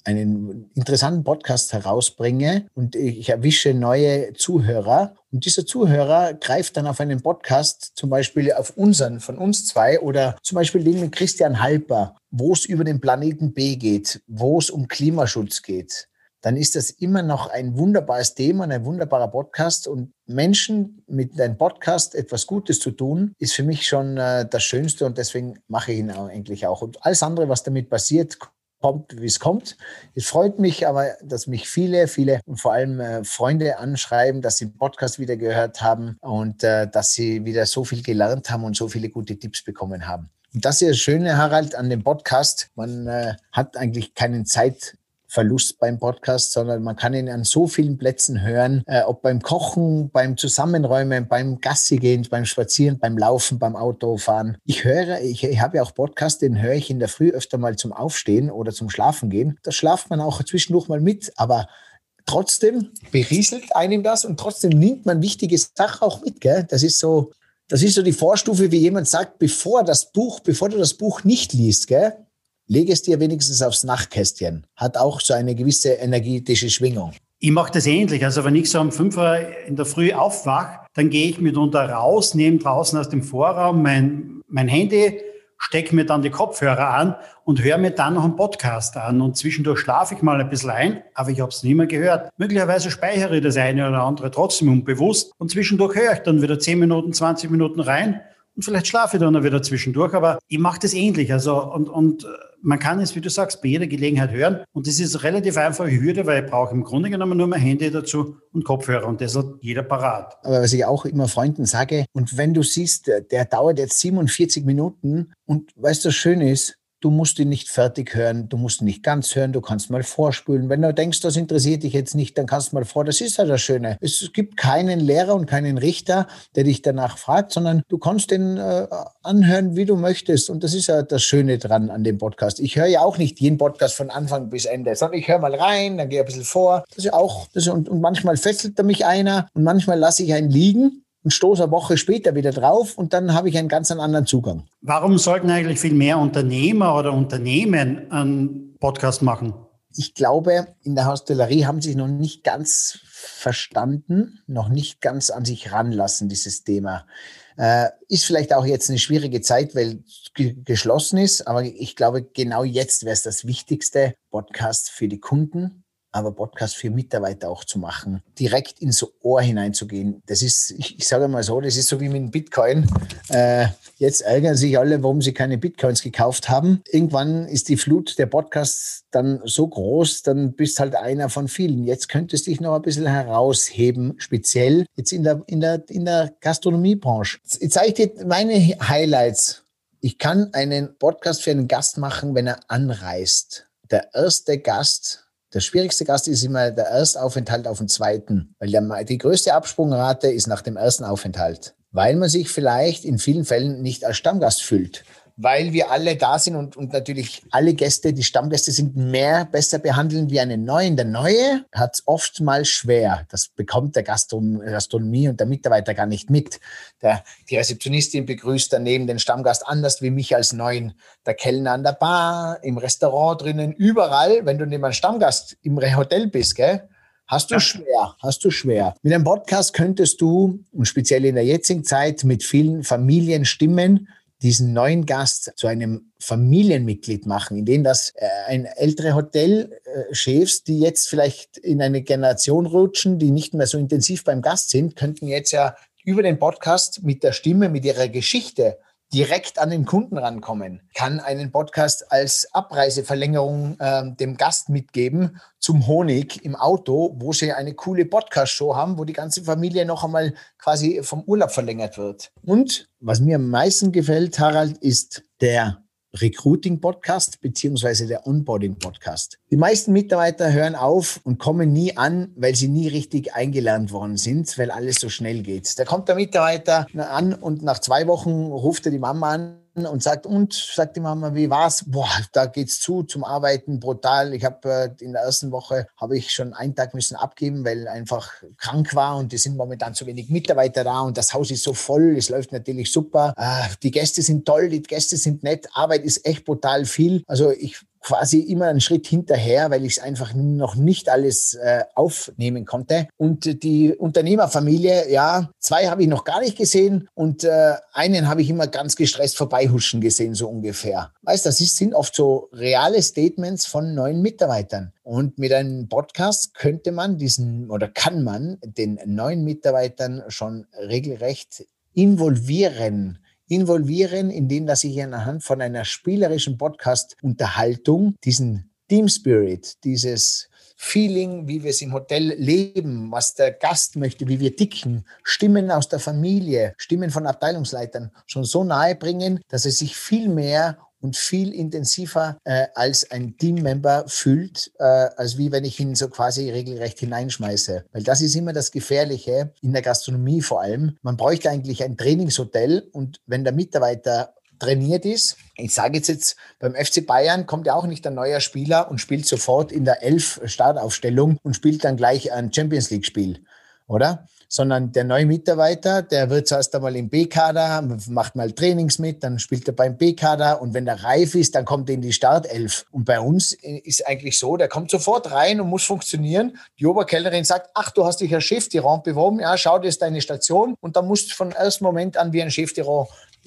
einen interessanten Podcast herausbringe und ich erwische neue Zuhörer und dieser Zuhörer greift dann auf einen Podcast, zum Beispiel auf unseren, von uns zwei oder zum Beispiel den mit Christian Halper, wo es über den Planeten B geht, wo es um Klimaschutz geht, dann ist das immer noch ein wunderbares Thema, ein wunderbarer Podcast. Und Menschen mit einem Podcast etwas Gutes zu tun, ist für mich schon äh, das Schönste und deswegen mache ich ihn eigentlich auch. Und alles andere, was damit passiert, kommt, wie es kommt. Es freut mich aber, dass mich viele, viele und vor allem äh, Freunde anschreiben, dass sie den Podcast wieder gehört haben und äh, dass sie wieder so viel gelernt haben und so viele gute Tipps bekommen haben. Und das ist das Schöne, Harald, an dem Podcast. Man äh, hat eigentlich keinen Zeit, Verlust beim Podcast, sondern man kann ihn an so vielen Plätzen hören, äh, ob beim Kochen, beim Zusammenräumen, beim Gassi gehen, beim Spazieren, beim Laufen, beim Autofahren. Ich höre, ich, ich habe ja auch Podcast, den höre ich in der Früh öfter mal zum Aufstehen oder zum Schlafen gehen. Da schlaft man auch zwischendurch mal mit, aber trotzdem berieselt einem das und trotzdem nimmt man wichtige Sachen auch mit. Gell? Das ist so, das ist so die Vorstufe, wie jemand sagt, bevor das Buch, bevor du das Buch nicht liest, gell, Leg es dir wenigstens aufs Nachtkästchen. Hat auch so eine gewisse energetische Schwingung. Ich mache das ähnlich. Also wenn ich so um 5 Uhr in der Früh aufwache, dann gehe ich mitunter raus, nehme draußen aus dem Vorraum mein, mein Handy, stecke mir dann die Kopfhörer an und höre mir dann noch einen Podcast an. Und zwischendurch schlafe ich mal ein bisschen ein, aber ich habe es nie mehr gehört. Möglicherweise speichere ich das eine oder andere trotzdem unbewusst und zwischendurch höre ich dann wieder 10 Minuten, 20 Minuten rein und vielleicht schlafe ich dann wieder zwischendurch. Aber ich mache das ähnlich. Also und, und man kann es, wie du sagst, bei jeder Gelegenheit hören. Und das ist relativ einfache Hürde, weil ich brauche im Grunde genommen nur mein Handy dazu und Kopfhörer. Und das hat jeder parat. Aber was ich auch immer Freunden sage, und wenn du siehst, der dauert jetzt 47 Minuten und weißt du, was schön ist, Du musst ihn nicht fertig hören, du musst ihn nicht ganz hören, du kannst mal vorspülen. Wenn du denkst, das interessiert dich jetzt nicht, dann kannst du mal vor. Das ist ja das Schöne. Es gibt keinen Lehrer und keinen Richter, der dich danach fragt, sondern du kannst den äh, anhören, wie du möchtest. Und das ist ja das Schöne dran an dem Podcast. Ich höre ja auch nicht jeden Podcast von Anfang bis Ende, sondern ich höre mal rein, dann gehe ich ein bisschen vor. Das ist auch, das ist, und, und manchmal fesselt da mich einer und manchmal lasse ich einen liegen und stoße eine Woche später wieder drauf und dann habe ich einen ganz anderen Zugang. Warum sollten eigentlich viel mehr Unternehmer oder Unternehmen einen Podcast machen? Ich glaube, in der Hostellerie haben sie noch nicht ganz verstanden, noch nicht ganz an sich ranlassen, dieses Thema. Äh, ist vielleicht auch jetzt eine schwierige Zeit, weil geschlossen ist, aber ich glaube, genau jetzt wäre es das Wichtigste, Podcast für die Kunden, aber Podcast für Mitarbeiter auch zu machen, direkt ins Ohr hineinzugehen. Das ist, ich, ich sage mal so, das ist so wie mit Bitcoin. Äh, jetzt ärgern sich alle, warum sie keine Bitcoins gekauft haben. Irgendwann ist die Flut der Podcasts dann so groß, dann bist halt einer von vielen. Jetzt könntest du dich noch ein bisschen herausheben, speziell jetzt in der, in der, in der Gastronomiebranche. Jetzt zeige ich dir meine Highlights. Ich kann einen Podcast für einen Gast machen, wenn er anreist. Der erste Gast der schwierigste Gast ist immer der Erstaufenthalt auf dem zweiten, weil der, die größte Absprungrate ist nach dem ersten Aufenthalt, weil man sich vielleicht in vielen Fällen nicht als Stammgast fühlt weil wir alle da sind und, und natürlich alle Gäste, die Stammgäste sind mehr besser behandeln wie einen neuen. Der Neue hat es oftmals schwer. Das bekommt der Gastron Gastronomie und der Mitarbeiter gar nicht mit. Der, die Rezeptionistin begrüßt daneben den Stammgast anders wie mich als Neuen. Der Kellner an der Bar, im Restaurant drinnen, überall, wenn du neben einem Stammgast im Hotel bist, gell? Hast du schwer, hast du schwer. Mit einem Podcast könntest du, und speziell in der jetzigen Zeit, mit vielen Familienstimmen diesen neuen Gast zu einem Familienmitglied machen, in dem das äh, ein ältere Hotelchefs, die jetzt vielleicht in eine Generation rutschen, die nicht mehr so intensiv beim Gast sind, könnten jetzt ja über den Podcast mit der Stimme, mit ihrer Geschichte direkt an den Kunden rankommen, kann einen Podcast als Abreiseverlängerung äh, dem Gast mitgeben zum Honig im Auto, wo sie eine coole Podcast-Show haben, wo die ganze Familie noch einmal quasi vom Urlaub verlängert wird. Und was mir am meisten gefällt, Harald, ist der Recruiting-Podcast beziehungsweise der Onboarding-Podcast. Die meisten Mitarbeiter hören auf und kommen nie an, weil sie nie richtig eingelernt worden sind, weil alles so schnell geht. Da kommt der Mitarbeiter an und nach zwei Wochen ruft er die Mama an und sagt, und, sagt die Mama, wie war's? Boah, da geht's zu zum Arbeiten, brutal. Ich habe äh, in der ersten Woche habe ich schon einen Tag müssen abgeben, weil einfach krank war und es sind momentan zu wenig Mitarbeiter da und das Haus ist so voll, es läuft natürlich super. Äh, die Gäste sind toll, die Gäste sind nett, Arbeit ist echt brutal viel. Also ich quasi immer einen Schritt hinterher, weil ich es einfach noch nicht alles äh, aufnehmen konnte. Und die Unternehmerfamilie, ja, zwei habe ich noch gar nicht gesehen und äh, einen habe ich immer ganz gestresst vorbeihuschen gesehen, so ungefähr. Weißt, das ist, sind oft so reale Statements von neuen Mitarbeitern. Und mit einem Podcast könnte man diesen oder kann man den neuen Mitarbeitern schon regelrecht involvieren involvieren, indem dass ich anhand von einer spielerischen Podcast-Unterhaltung diesen Team Spirit, dieses Feeling, wie wir es im Hotel leben, was der Gast möchte, wie wir ticken, Stimmen aus der Familie, Stimmen von Abteilungsleitern schon so nahe bringen, dass es sich viel mehr und viel intensiver äh, als ein Teammember fühlt, äh, als wie wenn ich ihn so quasi regelrecht hineinschmeiße. Weil das ist immer das Gefährliche in der Gastronomie vor allem. Man bräuchte eigentlich ein Trainingshotel und wenn der Mitarbeiter trainiert ist. Ich sage jetzt jetzt, beim FC Bayern kommt ja auch nicht ein neuer Spieler und spielt sofort in der Elf Startaufstellung und spielt dann gleich ein Champions League Spiel, oder? Sondern der neue Mitarbeiter, der wird zuerst einmal im B-Kader, macht mal Trainings mit, dann spielt er beim B-Kader und wenn er reif ist, dann kommt er in die Startelf. Und bei uns ist eigentlich so, der kommt sofort rein und muss funktionieren. Die Oberkellnerin sagt, ach, du hast dich als Chef die Raum beworben, ja, schau, das ist deine Station und dann musst du von ersten Moment an wie ein Chef die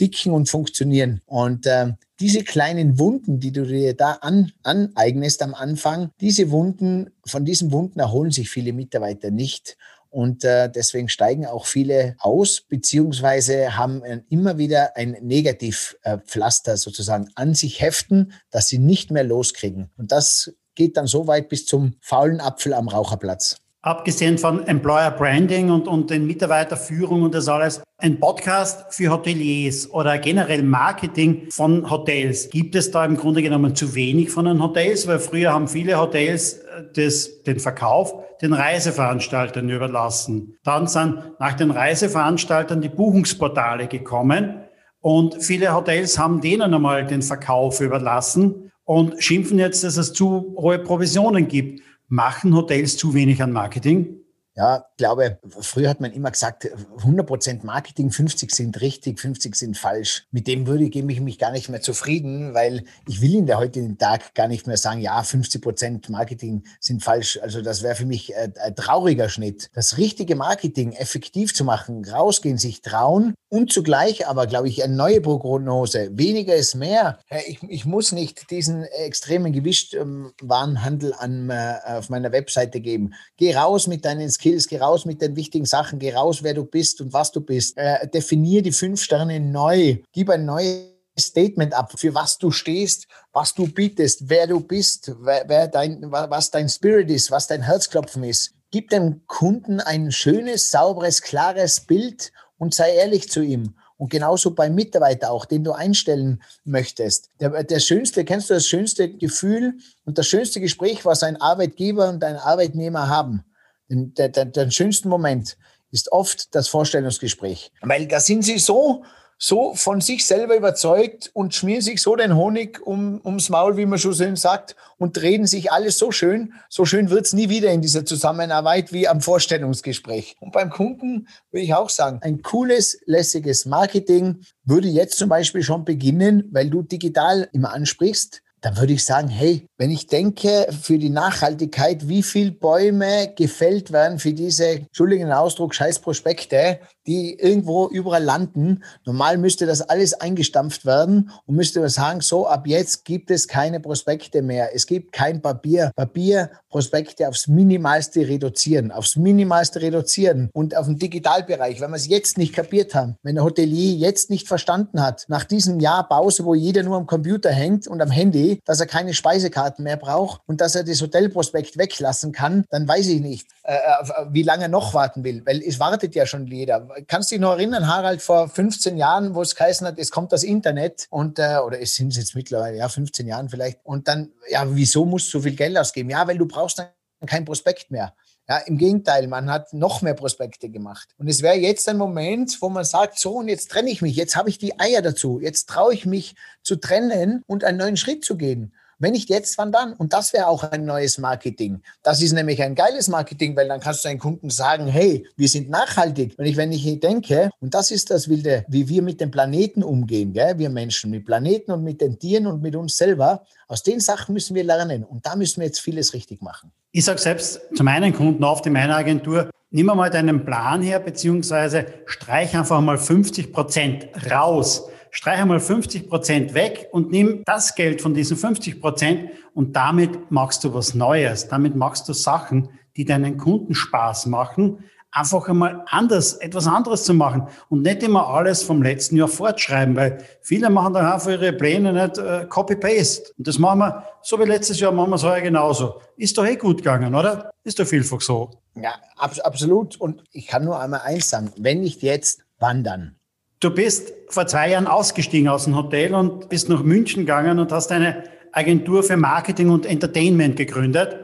dicken und funktionieren. Und äh, diese kleinen Wunden, die du dir da an, aneignest am Anfang, diese Wunden, von diesen Wunden erholen sich viele Mitarbeiter nicht. Und äh, deswegen steigen auch viele aus, beziehungsweise haben immer wieder ein Negativpflaster sozusagen an sich heften, dass sie nicht mehr loskriegen. Und das geht dann so weit bis zum faulen Apfel am Raucherplatz. Abgesehen von Employer Branding und, und den Mitarbeiterführung und das alles, ein Podcast für Hoteliers oder generell Marketing von Hotels. Gibt es da im Grunde genommen zu wenig von den Hotels? Weil früher haben viele Hotels äh, das, den Verkauf den Reiseveranstaltern überlassen. Dann sind nach den Reiseveranstaltern die Buchungsportale gekommen und viele Hotels haben denen einmal den Verkauf überlassen und schimpfen jetzt, dass es zu hohe Provisionen gibt. Machen Hotels zu wenig an Marketing? Ja, glaube, früher hat man immer gesagt, 100% Marketing, 50 sind richtig, 50 sind falsch. Mit dem würde ich mich, mich gar nicht mehr zufrieden, weil ich will in der heutigen Tag gar nicht mehr sagen, ja, 50% Marketing sind falsch. Also das wäre für mich ein, ein trauriger Schnitt. Das richtige Marketing effektiv zu machen, rausgehen, sich trauen und zugleich aber, glaube ich, eine neue Prognose. Weniger ist mehr. Ich, ich muss nicht diesen extremen Gewichtwarenhandel an, äh, auf meiner Webseite geben. Geh raus mit deinen Skills Skills, geh raus mit den wichtigen Sachen, geh raus, wer du bist und was du bist. Äh, definier die fünf Sterne neu, gib ein neues Statement ab, für was du stehst, was du bietest, wer du bist, wer, wer dein, was dein Spirit ist, was dein Herzklopfen ist. Gib dem Kunden ein schönes, sauberes, klares Bild und sei ehrlich zu ihm. Und genauso beim Mitarbeiter auch, den du einstellen möchtest. Der, der schönste, kennst du das schönste Gefühl und das schönste Gespräch, was ein Arbeitgeber und ein Arbeitnehmer haben? Den, der, der, der schönste Moment ist oft das Vorstellungsgespräch. Weil da sind sie so, so von sich selber überzeugt und schmieren sich so den Honig um, ums Maul, wie man schon schön sagt, und reden sich alles so schön. So schön wird's nie wieder in dieser Zusammenarbeit wie am Vorstellungsgespräch. Und beim Kunden würde ich auch sagen, ein cooles, lässiges Marketing würde jetzt zum Beispiel schon beginnen, weil du digital immer ansprichst dann würde ich sagen, hey, wenn ich denke für die Nachhaltigkeit, wie viel Bäume gefällt werden für diese, entschuldigen Ausdruck, Scheißprospekte, die irgendwo überall landen. Normal müsste das alles eingestampft werden und müsste man sagen, so ab jetzt gibt es keine Prospekte mehr. Es gibt kein Papier. Papierprospekte aufs Minimalste reduzieren, aufs Minimalste reduzieren und auf den Digitalbereich, wenn wir es jetzt nicht kapiert haben, wenn der Hotelier jetzt nicht verstanden hat, nach diesem Jahr Pause, wo jeder nur am Computer hängt und am Handy, dass er keine Speisekarten mehr braucht und dass er das Hotelprospekt weglassen kann, dann weiß ich nicht, äh, äh wie lange noch warten will, weil es wartet ja schon jeder kannst du dich noch erinnern, Harald, vor 15 Jahren, wo es geheißen hat, es kommt das Internet und, äh, oder es sind jetzt mittlerweile, ja, 15 Jahren vielleicht. Und dann, ja, wieso musst du so viel Geld ausgeben? Ja, weil du brauchst ein kein Prospekt mehr. Ja, im Gegenteil, man hat noch mehr Prospekte gemacht. Und es wäre jetzt ein Moment, wo man sagt, so, und jetzt trenne ich mich, jetzt habe ich die Eier dazu, jetzt traue ich mich zu trennen und einen neuen Schritt zu gehen. Wenn nicht jetzt, wann dann? Und das wäre auch ein neues Marketing. Das ist nämlich ein geiles Marketing, weil dann kannst du deinen Kunden sagen, hey, wir sind nachhaltig. Und ich, wenn ich denke, und das ist das Wilde, wie wir mit dem Planeten umgehen, gell? wir Menschen, mit Planeten und mit den Tieren und mit uns selber, aus den Sachen müssen wir lernen. Und da müssen wir jetzt vieles richtig machen. Ich sage selbst zu meinen Kunden oft in meiner Agentur, nimm mal deinen Plan her, beziehungsweise streich einfach mal 50 Prozent raus streich einmal 50 Prozent weg und nimm das Geld von diesen 50 Prozent und damit machst du was Neues. Damit machst du Sachen, die deinen Kunden Spaß machen. Einfach einmal anders, etwas anderes zu machen und nicht immer alles vom letzten Jahr fortschreiben, weil viele machen dann einfach ihre Pläne nicht äh, Copy-Paste. Und das machen wir, so wie letztes Jahr, machen wir es heuer genauso. Ist doch eh gut gegangen, oder? Ist doch vielfach so. Ja, ab, absolut. Und ich kann nur einmal eins sagen, wenn nicht jetzt, wann dann? Du bist vor zwei Jahren ausgestiegen aus dem Hotel und bist nach München gegangen und hast eine Agentur für Marketing und Entertainment gegründet.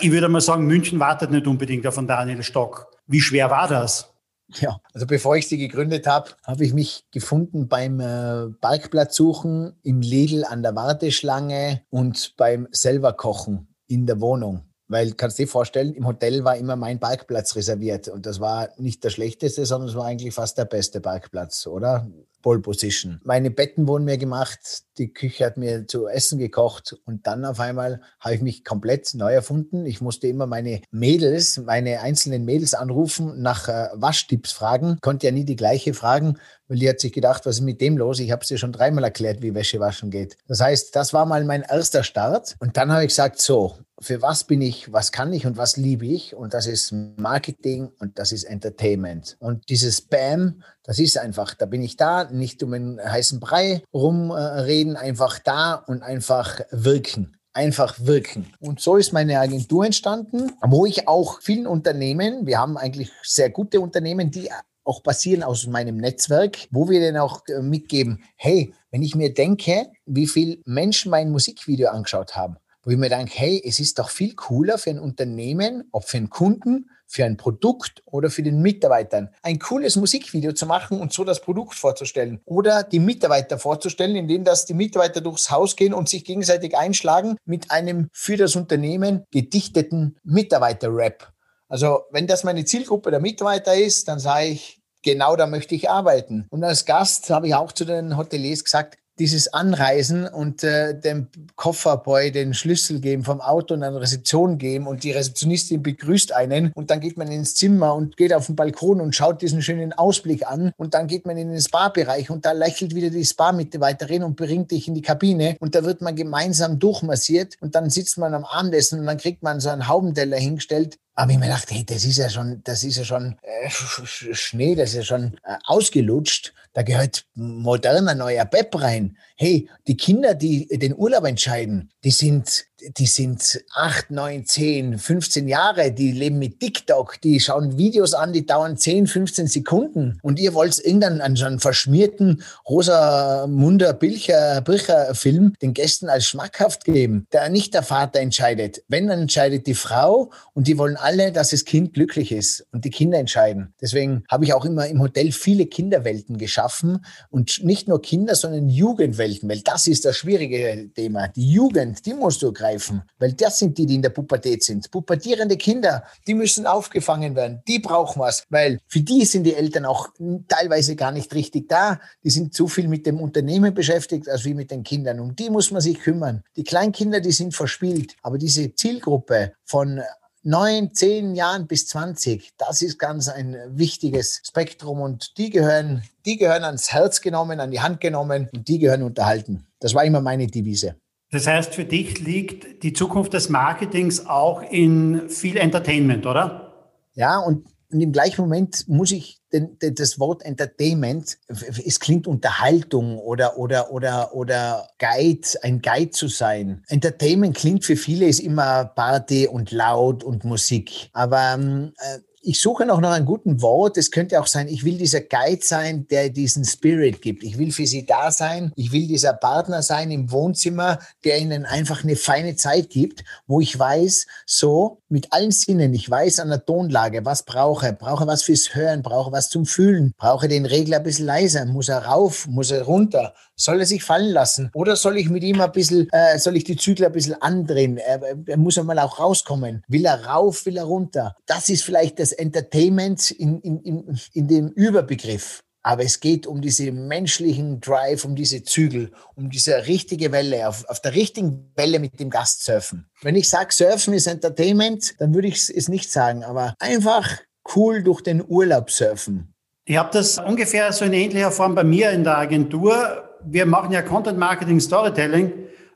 Ich würde mal sagen, München wartet nicht unbedingt auf Daniel Stock. Wie schwer war das? Ja, also bevor ich sie gegründet habe, habe ich mich gefunden beim äh, Parkplatzsuchen, im Lidl an der Warteschlange und beim selber Kochen in der Wohnung. Weil, kannst du dir vorstellen, im Hotel war immer mein Parkplatz reserviert. Und das war nicht der schlechteste, sondern es war eigentlich fast der beste Parkplatz, oder? Pole Position. Meine Betten wurden mir gemacht, die Küche hat mir zu essen gekocht und dann auf einmal habe ich mich komplett neu erfunden. Ich musste immer meine Mädels, meine einzelnen Mädels anrufen, nach äh, Waschtipps fragen, konnte ja nie die gleiche fragen, weil die hat sich gedacht, was ist mit dem los? Ich habe es dir schon dreimal erklärt, wie Wäsche waschen geht. Das heißt, das war mal mein erster Start und dann habe ich gesagt, so, für was bin ich, was kann ich und was liebe ich? Und das ist Marketing und das ist Entertainment. Und dieses Bam, das ist einfach, da bin ich da, nicht um einen heißen Brei rumreden, einfach da und einfach wirken einfach wirken. Und so ist meine Agentur entstanden, wo ich auch vielen Unternehmen, wir haben eigentlich sehr gute Unternehmen, die auch basieren aus meinem Netzwerk, wo wir dann auch äh, mitgeben, hey, wenn ich mir denke, wie viele Menschen mein Musikvideo angeschaut haben, wo ich mir denke, hey, es ist doch viel cooler für ein Unternehmen, ob für einen Kunden, für ein Produkt oder für den Mitarbeitern, ein cooles Musikvideo zu machen und so das Produkt vorzustellen oder die Mitarbeiter vorzustellen, indem dass die Mitarbeiter durchs Haus gehen und sich gegenseitig einschlagen mit einem für das Unternehmen gedichteten Mitarbeiter-Rap. Also wenn das meine Zielgruppe der Mitarbeiter ist, dann sage ich, genau da möchte ich arbeiten. Und als Gast habe ich auch zu den Hoteliers gesagt, dieses Anreisen und äh, dem Kofferboy den Schlüssel geben vom Auto und eine Rezeption geben und die Rezeptionistin begrüßt einen und dann geht man ins Zimmer und geht auf den Balkon und schaut diesen schönen Ausblick an und dann geht man in den Spa-Bereich und da lächelt wieder die Spa-Mitarbeiterin und bringt dich in die Kabine und da wird man gemeinsam durchmassiert und dann sitzt man am Abendessen und dann kriegt man so einen Haubenteller hingestellt aber ich mir gedacht, hey, das ist ja schon, das ist ja schon äh, Schnee, das ist ja schon äh, ausgelutscht. Da gehört moderner neuer Pep rein. Hey, die Kinder, die den Urlaub entscheiden, die sind die sind acht, neun, zehn, 15 Jahre, die leben mit TikTok, die schauen Videos an, die dauern 10, 15 Sekunden. Und ihr wollt irgendeinen einen verschmierten Rosa-Munder Bilcher-Film den Gästen als schmackhaft geben, der nicht der Vater entscheidet. Wenn, dann entscheidet die Frau und die wollen alle, dass das Kind glücklich ist und die Kinder entscheiden. Deswegen habe ich auch immer im Hotel viele Kinderwelten geschaffen und nicht nur Kinder, sondern Jugendwelten, weil das ist das schwierige Thema. Die Jugend, die musst du greifen greifen, weil das sind die, die in der Pubertät sind. Pubertierende Kinder, die müssen aufgefangen werden, die brauchen was, weil für die sind die Eltern auch teilweise gar nicht richtig da. Die sind zu viel mit dem Unternehmen beschäftigt, als wie mit den Kindern. Um die muss man sich kümmern. Die Kleinkinder, die sind verspielt, aber diese Zielgruppe von neun, zehn Jahren bis 20, das ist ganz ein wichtiges Spektrum und die gehören, die gehören ans Herz genommen, an die Hand genommen und die gehören unterhalten. Das war immer meine Devise. Das heißt, für dich liegt die Zukunft des Marketings auch in viel Entertainment, oder? Ja, und, und im gleichen Moment muss ich den, den, das Wort Entertainment, es klingt Unterhaltung oder, oder, oder, oder Guide, ein Guide zu sein. Entertainment klingt für viele ist immer Party und laut und Musik. Aber ähm, äh, ich suche noch nach einem guten Wort. Es könnte auch sein, ich will dieser Guide sein, der diesen Spirit gibt. Ich will für Sie da sein. Ich will dieser Partner sein im Wohnzimmer, der Ihnen einfach eine feine Zeit gibt, wo ich weiß, so mit allen Sinnen, ich weiß an der Tonlage, was brauche. Brauche was fürs Hören, brauche was zum Fühlen, brauche den Regler ein bisschen leiser, muss er rauf, muss er runter, soll er sich fallen lassen oder soll ich mit ihm ein bisschen, äh, soll ich die Zügel ein bisschen andrehen? Er, er muss einmal auch rauskommen. Will er rauf, will er runter? Das ist vielleicht das Entertainment in, in, in, in dem Überbegriff. Aber es geht um diese menschlichen Drive, um diese Zügel, um diese richtige Welle, auf, auf der richtigen Welle mit dem Gast surfen. Wenn ich sage, Surfen ist Entertainment, dann würde ich es nicht sagen, aber einfach cool durch den Urlaub surfen. Ich habe das ungefähr so in ähnlicher Form bei mir in der Agentur. Wir machen ja Content Marketing Storytelling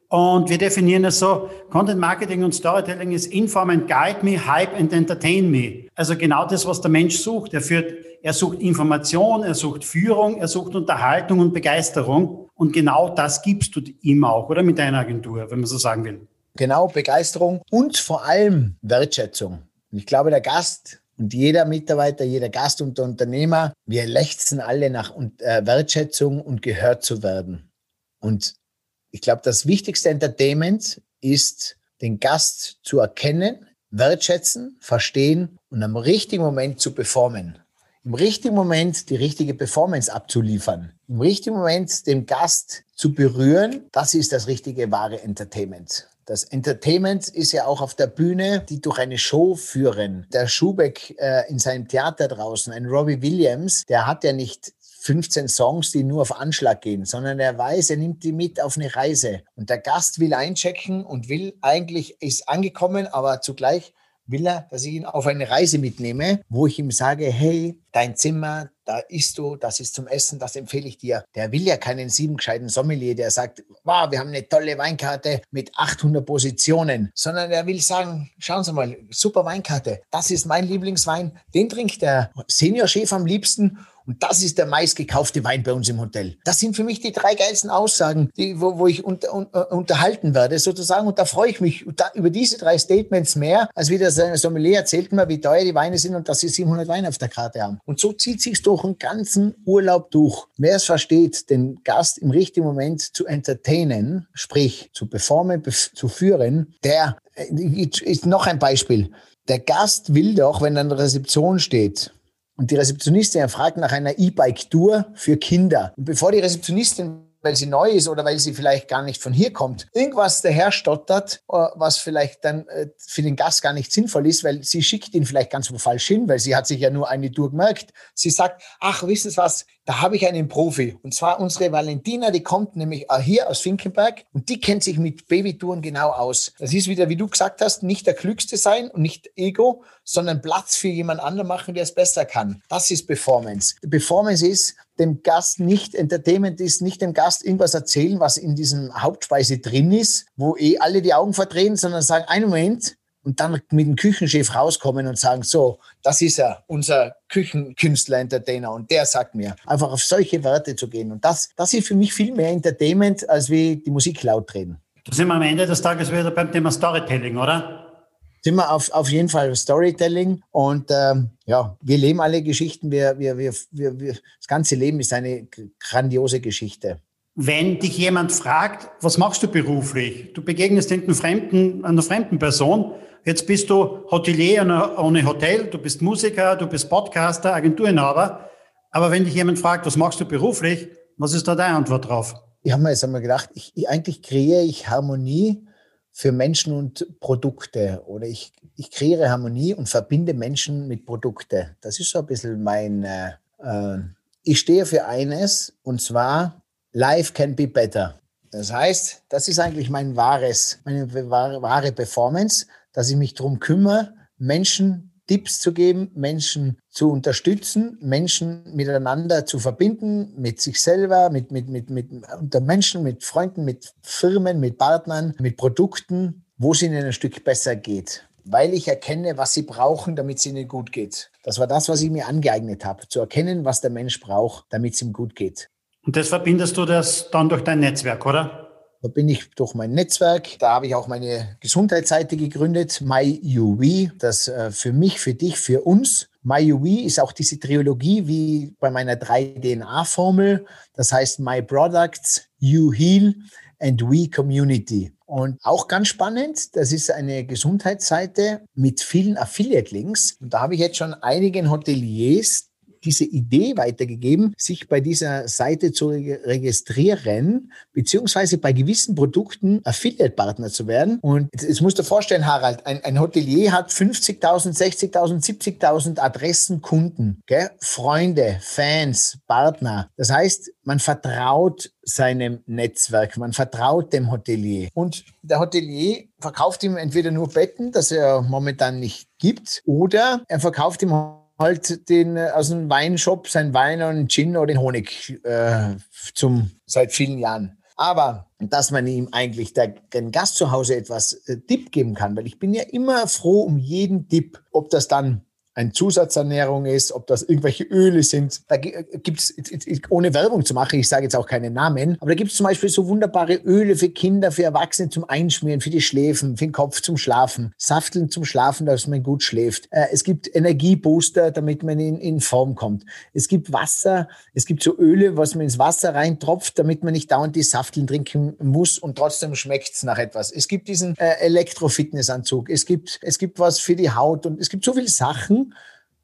und wir definieren es so, Content Marketing und Storytelling ist Inform and Guide Me, Hype and Entertain Me. Also genau das, was der Mensch sucht. Er führt, er sucht Information, er sucht Führung, er sucht Unterhaltung und Begeisterung. Und genau das gibst du ihm auch, oder mit deiner Agentur, wenn man so sagen will. Genau, Begeisterung und vor allem Wertschätzung. ich glaube, der Gast und jeder Mitarbeiter, jeder Gast und Unternehmer, wir lechzen alle nach äh, Wertschätzung und gehört zu werden. Und ich glaube, das wichtigste Entertainment ist, den Gast zu erkennen, wertschätzen, verstehen und am richtigen Moment zu performen. Im richtigen Moment die richtige Performance abzuliefern. Im richtigen Moment den Gast zu berühren, das ist das richtige wahre Entertainment. Das Entertainment ist ja auch auf der Bühne, die durch eine Show führen. Der Schubeck äh, in seinem Theater draußen, ein Robbie Williams, der hat ja nicht 15 Songs, die nur auf Anschlag gehen, sondern er weiß, er nimmt die mit auf eine Reise. Und der Gast will einchecken und will eigentlich, ist angekommen, aber zugleich will er, dass ich ihn auf eine Reise mitnehme, wo ich ihm sage, hey, dein Zimmer, da isst du, das ist zum Essen, das empfehle ich dir. Der will ja keinen siebengescheiten Sommelier, der sagt, wow, wir haben eine tolle Weinkarte mit 800 Positionen, sondern er will sagen, schauen Sie mal, super Weinkarte, das ist mein Lieblingswein, den trinkt der Seniorchef am liebsten und das ist der meistgekaufte Wein bei uns im Hotel. Das sind für mich die drei geilsten Aussagen, die, wo, wo ich unter, unter, unterhalten werde, sozusagen. Und da freue ich mich da, über diese drei Statements mehr, als wie das Sommelier erzählt mir, wie teuer die Weine sind und dass sie 700 Weine auf der Karte haben. Und so zieht sich durch einen ganzen Urlaub durch. Wer es versteht, den Gast im richtigen Moment zu entertainen, sprich zu performen, zu führen, der äh, ist noch ein Beispiel. Der Gast will doch, wenn an der Rezeption steht, und die Rezeptionistin fragt nach einer E-Bike-Tour für Kinder. Und bevor die Rezeptionistin weil sie neu ist oder weil sie vielleicht gar nicht von hier kommt, irgendwas daher stottert, äh, was vielleicht dann äh, für den Gast gar nicht sinnvoll ist, weil sie schickt ihn vielleicht ganz falsch hin, weil sie hat sich ja nur eine Tour gemerkt. Sie sagt, ach, wissen Sie was, da habe ich einen Profi. Und zwar unsere Valentina, die kommt nämlich äh, hier aus Finkenberg und die kennt sich mit Babytouren genau aus. Das ist wieder, wie du gesagt hast, nicht der Klügste sein und nicht Ego, sondern Platz für jemand anderen machen, der es besser kann. Das ist Performance. Performance ist, dem Gast nicht, Entertainment ist nicht dem Gast irgendwas erzählen, was in diesem Hauptspeise drin ist, wo eh alle die Augen verdrehen, sondern sagen, einen Moment, und dann mit dem Küchenchef rauskommen und sagen, so, das ist er, unser Küchenkünstler, Entertainer und der sagt mir, einfach auf solche Werte zu gehen. Und das, das ist für mich viel mehr Entertainment, als wie die Musik laut reden. Da sind wir am Ende des Tages wieder beim Thema Storytelling, oder? Sind wir auf, auf jeden Fall Storytelling und ähm, ja, wir leben alle Geschichten. Wir, wir, wir, wir, wir, das ganze Leben ist eine grandiose Geschichte. Wenn dich jemand fragt, was machst du beruflich? Du begegnest irgendeinen fremden, einer fremden Person Jetzt bist du Hotelier ohne Hotel, du bist Musiker, du bist Podcaster, Agenturinhaber. Aber wenn dich jemand fragt, was machst du beruflich, was ist da deine Antwort drauf? Ich habe mir jetzt einmal gedacht, ich, ich, eigentlich kreiere ich Harmonie für Menschen und Produkte oder ich, ich kreiere Harmonie und verbinde Menschen mit Produkte. Das ist so ein bisschen mein, äh, äh ich stehe für eines und zwar Life can be better. Das heißt, das ist eigentlich mein wahres, meine wahre, Performance dass ich mich darum kümmere, Menschen Tipps zu geben, Menschen zu unterstützen, Menschen miteinander zu verbinden, mit sich selber, mit, mit, mit, mit unter Menschen, mit Freunden, mit Firmen, mit Partnern, mit Produkten, wo es ihnen ein Stück besser geht. Weil ich erkenne, was sie brauchen, damit es ihnen gut geht. Das war das, was ich mir angeeignet habe, zu erkennen, was der Mensch braucht, damit es ihm gut geht. Und das verbindest du das dann durch dein Netzwerk, oder? Da bin ich durch mein Netzwerk, da habe ich auch meine Gesundheitsseite gegründet, MyUV, das äh, für mich, für dich, für uns MyUV ist auch diese Trilogie wie bei meiner 3DNA-Formel. Das heißt My Products, You Heal and We Community. Und auch ganz spannend, das ist eine Gesundheitsseite mit vielen Affiliate-Links. Und da habe ich jetzt schon einigen Hoteliers diese Idee weitergegeben, sich bei dieser Seite zu registrieren, beziehungsweise bei gewissen Produkten Affiliate-Partner zu werden. Und jetzt musst du dir vorstellen, Harald, ein, ein Hotelier hat 50.000, 60.000, 70.000 Adressen, Kunden, gell? Freunde, Fans, Partner. Das heißt, man vertraut seinem Netzwerk, man vertraut dem Hotelier. Und der Hotelier verkauft ihm entweder nur Betten, das er momentan nicht gibt, oder er verkauft ihm halt den äh, aus dem Weinshop sein Wein und Gin oder den Honig äh, zum seit vielen Jahren. Aber dass man ihm eigentlich der, den Gast zu Hause etwas äh, Tipp geben kann, weil ich bin ja immer froh um jeden Tipp, ob das dann ein Zusatzernährung ist, ob das irgendwelche Öle sind. Da gibt es, ohne Werbung zu machen, ich sage jetzt auch keine Namen, aber da gibt es zum Beispiel so wunderbare Öle für Kinder, für Erwachsene zum Einschmieren, für die Schläfen, für den Kopf zum Schlafen, Safteln zum Schlafen, dass man gut schläft. Äh, es gibt Energiebooster, damit man in, in Form kommt. Es gibt Wasser, es gibt so Öle, was man ins Wasser reintropft, damit man nicht dauernd die Safteln trinken muss und trotzdem schmeckt es nach etwas. Es gibt diesen äh, Elektro-Fitnessanzug, es gibt, es gibt was für die Haut und es gibt so viele Sachen,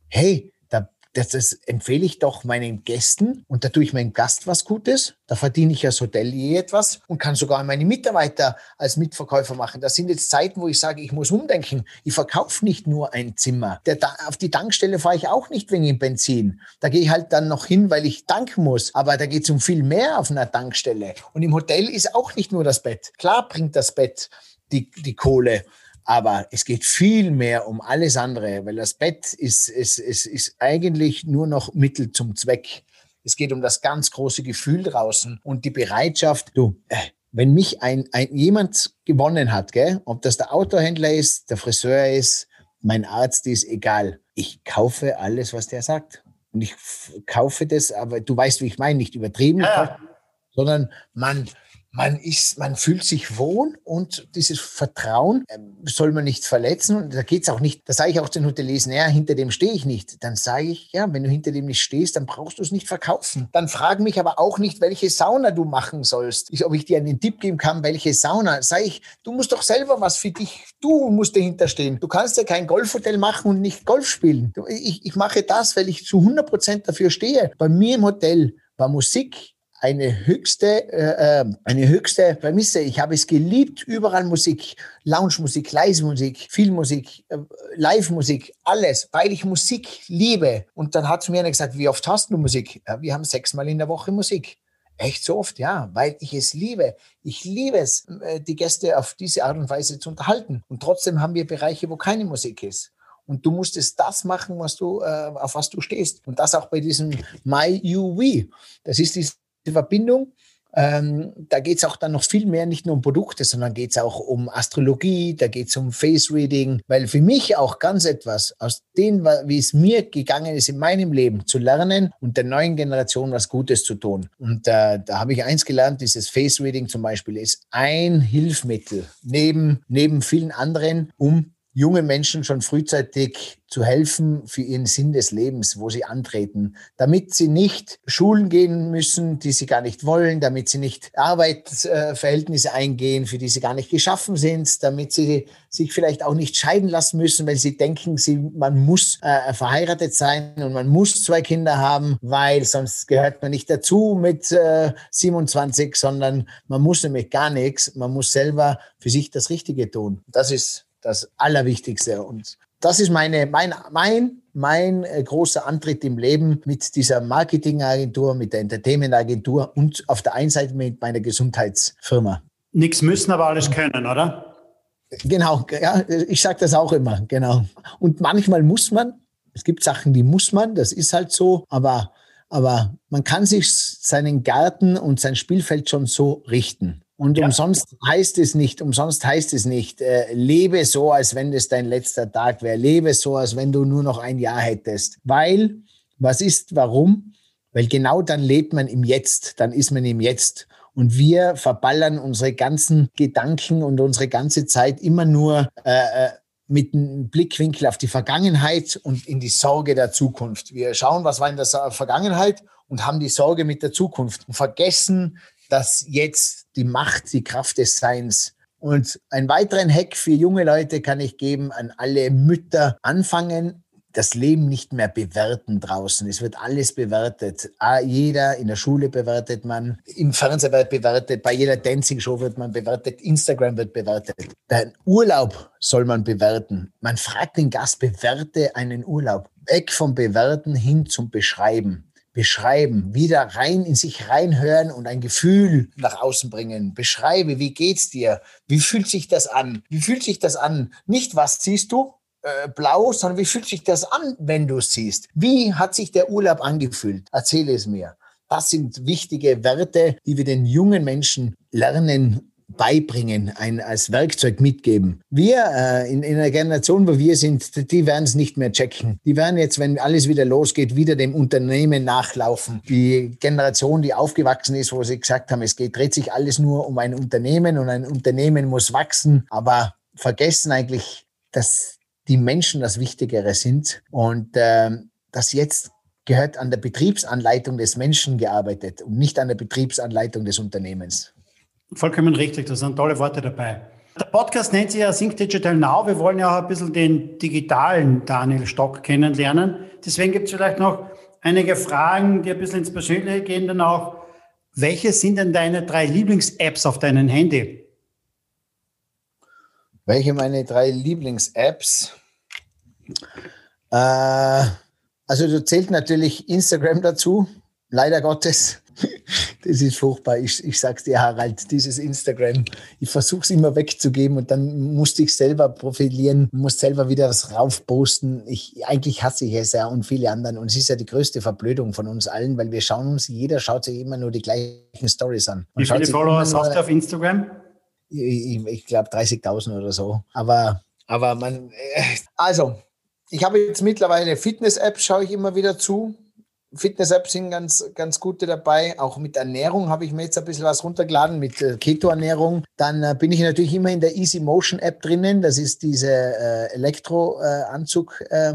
hey, da, das, das empfehle ich doch meinen Gästen und da tue ich meinem Gast was Gutes. Da verdiene ich als Hotelier etwas und kann sogar meine Mitarbeiter als Mitverkäufer machen. Das sind jetzt Zeiten, wo ich sage, ich muss umdenken. Ich verkaufe nicht nur ein Zimmer. Der, auf die Tankstelle fahre ich auch nicht wegen Benzin. Da gehe ich halt dann noch hin, weil ich tanken muss. Aber da geht es um viel mehr auf einer Tankstelle. Und im Hotel ist auch nicht nur das Bett. Klar bringt das Bett die, die Kohle. Aber es geht viel mehr um alles andere, weil das Bett ist, ist, ist, ist eigentlich nur noch Mittel zum Zweck. Es geht um das ganz große Gefühl draußen und die Bereitschaft. Du, äh, wenn mich ein, ein jemand gewonnen hat, gell, ob das der Autohändler ist, der Friseur ist, mein Arzt ist, egal. Ich kaufe alles, was der sagt. Und ich kaufe das, aber du weißt, wie ich meine, nicht übertrieben, ja. sondern man, man ist, man fühlt sich wohl und dieses Vertrauen ähm, soll man nicht verletzen. Und da geht es auch nicht, da sage ich auch den Hoteliers, naja, hinter dem stehe ich nicht. Dann sage ich, ja, wenn du hinter dem nicht stehst, dann brauchst du es nicht verkaufen. Dann frag mich aber auch nicht, welche Sauna du machen sollst. Ich, ob ich dir einen Tipp geben kann, welche Sauna. Sage ich, du musst doch selber was für dich, du musst dahinter stehen. Du kannst ja kein Golfhotel machen und nicht Golf spielen. Ich, ich mache das, weil ich zu 100 Prozent dafür stehe. Bei mir im Hotel war Musik eine höchste, äh, äh, eine höchste Prämisse. Ich habe es geliebt, überall Musik, Lounge-Musik, Leise-Musik, Filmmusik, äh, Live-Musik, alles, weil ich Musik liebe. Und dann hat mir einer gesagt, wie oft hast du Musik? Ja, wir haben sechsmal in der Woche Musik. Echt so oft, ja, weil ich es liebe. Ich liebe es, äh, die Gäste auf diese Art und Weise zu unterhalten. Und trotzdem haben wir Bereiche, wo keine Musik ist. Und du musstest das machen, was du, äh, auf was du stehst. Und das auch bei diesem My UV. Das ist dieses die Verbindung. Ähm, da geht es auch dann noch viel mehr, nicht nur um Produkte, sondern geht es auch um Astrologie, da geht es um Face Reading, weil für mich auch ganz etwas aus dem, wie es mir gegangen ist in meinem Leben, zu lernen und der neuen Generation was Gutes zu tun. Und äh, da habe ich eins gelernt, dieses Face Reading zum Beispiel ist ein Hilfsmittel neben, neben vielen anderen, um jungen Menschen schon frühzeitig zu helfen für ihren Sinn des Lebens, wo sie antreten, damit sie nicht Schulen gehen müssen, die sie gar nicht wollen, damit sie nicht Arbeitsverhältnisse eingehen, für die sie gar nicht geschaffen sind, damit sie sich vielleicht auch nicht scheiden lassen müssen, weil sie denken, sie, man muss äh, verheiratet sein und man muss zwei Kinder haben, weil sonst gehört man nicht dazu mit äh, 27, sondern man muss nämlich gar nichts, man muss selber für sich das Richtige tun. Das ist das Allerwichtigste. Und das ist meine, mein, mein, mein äh, großer Antritt im Leben mit dieser Marketingagentur, mit der Entertainment-Agentur und auf der einen Seite mit meiner Gesundheitsfirma. Nichts müssen, aber alles können, oder? Genau, ja, ich sage das auch immer, genau. Und manchmal muss man, es gibt Sachen, die muss man, das ist halt so, aber, aber man kann sich seinen Garten und sein Spielfeld schon so richten. Und ja. umsonst heißt es nicht, umsonst heißt es nicht, äh, lebe so, als wenn es dein letzter Tag wäre, lebe so, als wenn du nur noch ein Jahr hättest. Weil, was ist, warum? Weil genau dann lebt man im Jetzt, dann ist man im Jetzt. Und wir verballern unsere ganzen Gedanken und unsere ganze Zeit immer nur äh, äh mit einem Blickwinkel auf die Vergangenheit und in die Sorge der Zukunft. Wir schauen, was war in der Vergangenheit und haben die Sorge mit der Zukunft und vergessen, dass jetzt die Macht, die Kraft des Seins und einen weiteren Hack für junge Leute kann ich geben an alle Mütter. Anfangen, das Leben nicht mehr bewerten draußen. Es wird alles bewertet. Ah, jeder in der Schule bewertet man, im Fernsehen wird bewertet, bei jeder Dancing-Show wird man bewertet, Instagram wird bewertet. Den Urlaub soll man bewerten. Man fragt den Gast, bewerte einen Urlaub. Weg vom Bewerten hin zum Beschreiben beschreiben, wieder rein in sich reinhören und ein Gefühl nach außen bringen. Beschreibe, wie geht's dir? Wie fühlt sich das an? Wie fühlt sich das an? Nicht was siehst du, äh, blau, sondern wie fühlt sich das an, wenn du es siehst? Wie hat sich der Urlaub angefühlt? Erzähle es mir. Das sind wichtige Werte, die wir den jungen Menschen lernen beibringen, ein, als Werkzeug mitgeben. Wir äh, in, in einer Generation, wo wir sind, die werden es nicht mehr checken. Die werden jetzt, wenn alles wieder losgeht, wieder dem Unternehmen nachlaufen. Die Generation, die aufgewachsen ist, wo sie gesagt haben, es geht, dreht sich alles nur um ein Unternehmen und ein Unternehmen muss wachsen, aber vergessen eigentlich, dass die Menschen das Wichtigere sind und äh, dass jetzt gehört an der Betriebsanleitung des Menschen gearbeitet und nicht an der Betriebsanleitung des Unternehmens. Vollkommen richtig, das sind tolle Worte dabei. Der Podcast nennt sich ja Think Digital Now. Wir wollen ja auch ein bisschen den digitalen Daniel Stock kennenlernen. Deswegen gibt es vielleicht noch einige Fragen, die ein bisschen ins Persönliche gehen, dann auch. Welche sind denn deine drei Lieblings-Apps auf deinem Handy? Welche meine drei Lieblings-Apps? Äh, also du zählt natürlich Instagram dazu, leider Gottes. Das ist furchtbar. Ich, ich sag's dir, Harald, dieses Instagram, ich versuche es immer wegzugeben und dann musste ich selber profilieren, muss selber wieder was raufposten. Ich, eigentlich hasse ich es ja und viele anderen. Und es ist ja die größte Verblödung von uns allen, weil wir schauen uns, jeder schaut sich immer nur die gleichen Stories an. Man Wie viele Follower hast du auf Instagram? Ich, ich, glaube 30.000 oder so. Aber, aber man, äh, also, ich habe jetzt mittlerweile Fitness-App, schaue ich immer wieder zu. Fitness-Apps sind ganz, ganz gute dabei. Auch mit Ernährung habe ich mir jetzt ein bisschen was runtergeladen, mit äh, Keto-Ernährung. Dann äh, bin ich natürlich immer in der Easy Motion App drinnen. Das ist diese äh, Elektro-Anzug äh,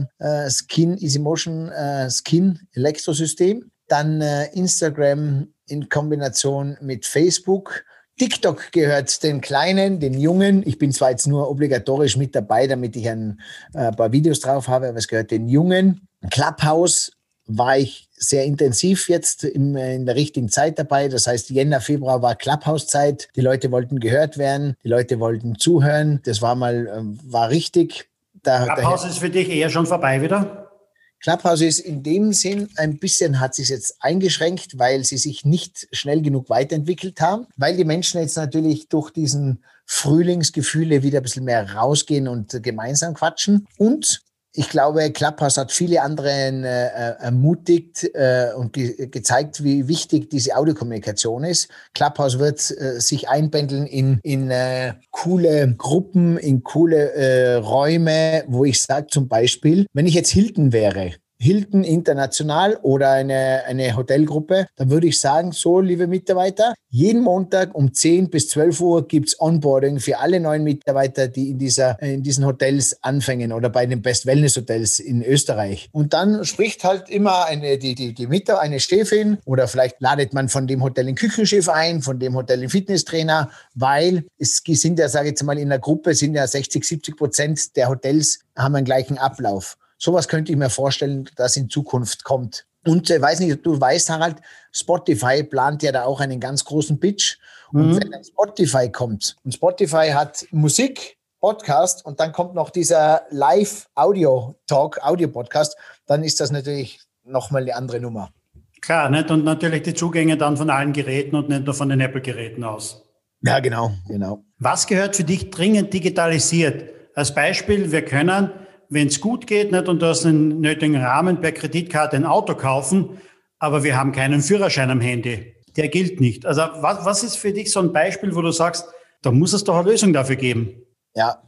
Skin, Easy Motion Skin Elektrosystem. Dann Instagram in Kombination mit Facebook. TikTok gehört den Kleinen, den Jungen. Ich bin zwar jetzt nur obligatorisch mit dabei, damit ich ein paar Videos drauf habe, aber es gehört den Jungen. Clubhouse war ich sehr intensiv jetzt in, in der richtigen Zeit dabei. Das heißt, Jänner, Februar war Clubhouse-Zeit. Die Leute wollten gehört werden, die Leute wollten zuhören. Das war mal, ähm, war richtig. Da, Clubhouse daher, ist für dich eher schon vorbei wieder? Clubhouse ist in dem Sinn ein bisschen, hat sich jetzt eingeschränkt, weil sie sich nicht schnell genug weiterentwickelt haben, weil die Menschen jetzt natürlich durch diesen Frühlingsgefühle wieder ein bisschen mehr rausgehen und gemeinsam quatschen. Und ich glaube, Clubhouse hat viele andere äh, ermutigt äh, und ge gezeigt, wie wichtig diese Audiokommunikation ist. Clubhouse wird äh, sich einpendeln in, in äh, coole Gruppen, in coole äh, Räume, wo ich sage zum Beispiel, wenn ich jetzt Hilton wäre, Hilton International oder eine, eine Hotelgruppe, dann würde ich sagen, so, liebe Mitarbeiter, jeden Montag um 10 bis 12 Uhr gibt's Onboarding für alle neuen Mitarbeiter, die in, dieser, in diesen Hotels anfangen oder bei den Best Wellness Hotels in Österreich. Und dann spricht halt immer eine, die, die, die Mitarbeiter, eine Chefin oder vielleicht ladet man von dem Hotel einen Küchenchef ein, von dem Hotel einen Fitnesstrainer, weil es sind ja, sage ich jetzt mal, in der Gruppe sind ja 60, 70 Prozent der Hotels haben einen gleichen Ablauf. Sowas könnte ich mir vorstellen, dass in Zukunft kommt. Und äh, weiß nicht, du weißt, Harald, Spotify plant ja da auch einen ganz großen Pitch. Und mhm. wenn Spotify kommt und Spotify hat Musik, Podcast und dann kommt noch dieser Live-Audio-Talk, Audio-Podcast, dann ist das natürlich nochmal eine andere Nummer. Klar, nicht? und natürlich die Zugänge dann von allen Geräten und nicht nur von den Apple-Geräten aus. Ja, genau, genau. Was gehört für dich dringend digitalisiert? Als Beispiel, wir können wenn es gut geht nicht, und du hast einen nötigen Rahmen per Kreditkarte ein Auto kaufen, aber wir haben keinen Führerschein am Handy. Der gilt nicht. Also was, was ist für dich so ein Beispiel, wo du sagst, da muss es doch eine Lösung dafür geben? Ja,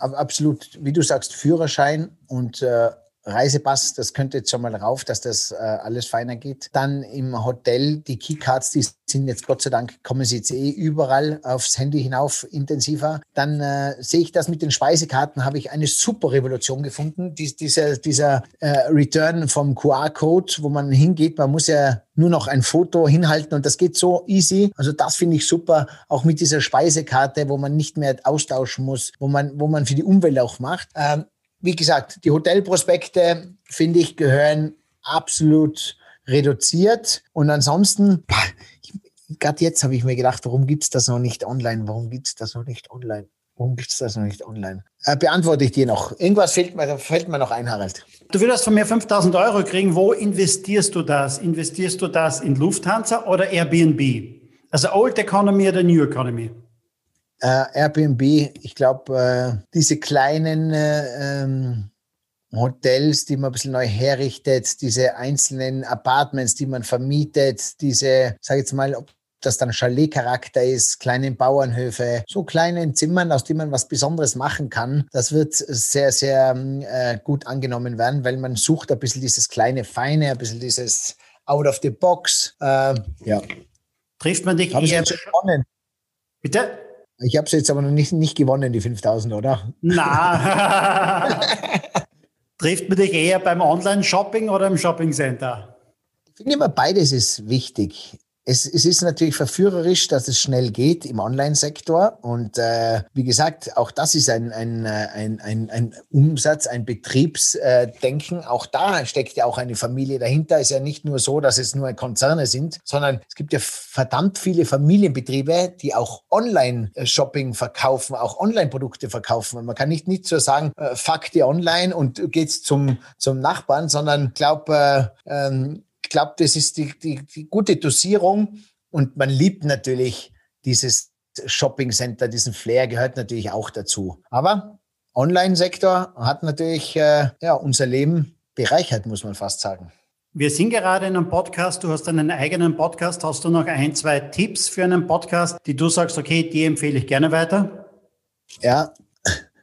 absolut. Wie du sagst, Führerschein und äh, Reisepass, das könnte jetzt schon mal rauf, dass das äh, alles feiner geht. Dann im Hotel, die Keycards, die sind jetzt Gott sei Dank, kommen sie jetzt eh überall aufs Handy hinauf intensiver. Dann äh, sehe ich das mit den Speisekarten, habe ich eine super Revolution gefunden. Dies, dieser dieser äh, Return vom QR-Code, wo man hingeht, man muss ja nur noch ein Foto hinhalten und das geht so easy. Also das finde ich super, auch mit dieser Speisekarte, wo man nicht mehr austauschen muss, wo man, wo man für die Umwelt auch macht. Ähm, wie gesagt, die Hotelprospekte, finde ich, gehören absolut reduziert. Und ansonsten, gerade jetzt habe ich mir gedacht, warum gibt es das noch nicht online? Warum gibt es das noch nicht online? Warum gibt es das noch nicht online? Äh, beantworte ich dir noch. Irgendwas fällt mir, fällt mir noch ein, Harald. Du würdest von mir 5000 Euro kriegen. Wo investierst du das? Investierst du das in Lufthansa oder Airbnb? Also Old Economy oder New Economy? Äh, Airbnb, ich glaube, äh, diese kleinen äh, ähm, Hotels, die man ein bisschen neu herrichtet, diese einzelnen Apartments, die man vermietet, diese, sag ich jetzt mal, ob das dann Chalet-Charakter ist, kleine Bauernhöfe, so kleinen Zimmern, aus denen man was Besonderes machen kann. Das wird sehr, sehr äh, gut angenommen werden, weil man sucht ein bisschen dieses kleine Feine, ein bisschen dieses Out of the Box. Äh, ja. Trifft man dich Haben eher... Bitte? Ich habe es jetzt aber noch nicht, nicht gewonnen, die 5000, oder? Na. Trifft man dich eher beim Online-Shopping oder im Shopping-Center? Ich finde immer, beides ist wichtig es, es ist natürlich verführerisch, dass es schnell geht im Online-Sektor. Und äh, wie gesagt, auch das ist ein, ein, ein, ein, ein Umsatz, ein Betriebsdenken. Auch da steckt ja auch eine Familie dahinter. Es ist ja nicht nur so, dass es nur Konzerne sind, sondern es gibt ja verdammt viele Familienbetriebe, die auch Online-Shopping verkaufen, auch Online-Produkte verkaufen. man kann nicht, nicht so sagen, äh, fuck die online und geht's zum, zum Nachbarn, sondern ich glaube, äh, ähm, glaube, das ist die, die, die gute Dosierung und man liebt natürlich dieses Shopping Center, diesen Flair gehört natürlich auch dazu. Aber Online-Sektor hat natürlich äh, ja, unser Leben bereichert, muss man fast sagen. Wir sind gerade in einem Podcast. Du hast einen eigenen Podcast. Hast du noch ein, zwei Tipps für einen Podcast, die du sagst, okay, die empfehle ich gerne weiter? Ja,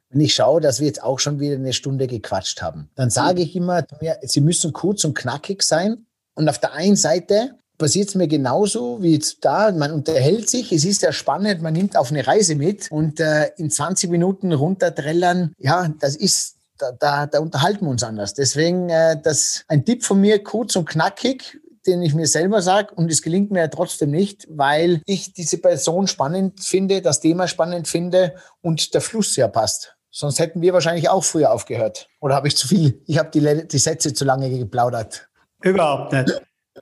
wenn ich schaue, dass wir jetzt auch schon wieder eine Stunde gequatscht haben, dann sage ich immer, sie müssen kurz und knackig sein und auf der einen Seite passiert es mir genauso wie jetzt da. Man unterhält sich, es ist ja spannend, man nimmt auf eine Reise mit und äh, in 20 Minuten runterträllern, ja, das ist, da, da, da unterhalten wir uns anders. Deswegen äh, das ein Tipp von mir, kurz und knackig, den ich mir selber sage und es gelingt mir ja trotzdem nicht, weil ich diese Person spannend finde, das Thema spannend finde und der Fluss ja passt. Sonst hätten wir wahrscheinlich auch früher aufgehört. Oder habe ich zu viel? Ich habe die, die Sätze zu lange geplaudert. Überhaupt nicht.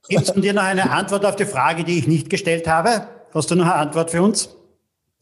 Gibt es von dir noch eine Antwort auf die Frage, die ich nicht gestellt habe? Hast du noch eine Antwort für uns?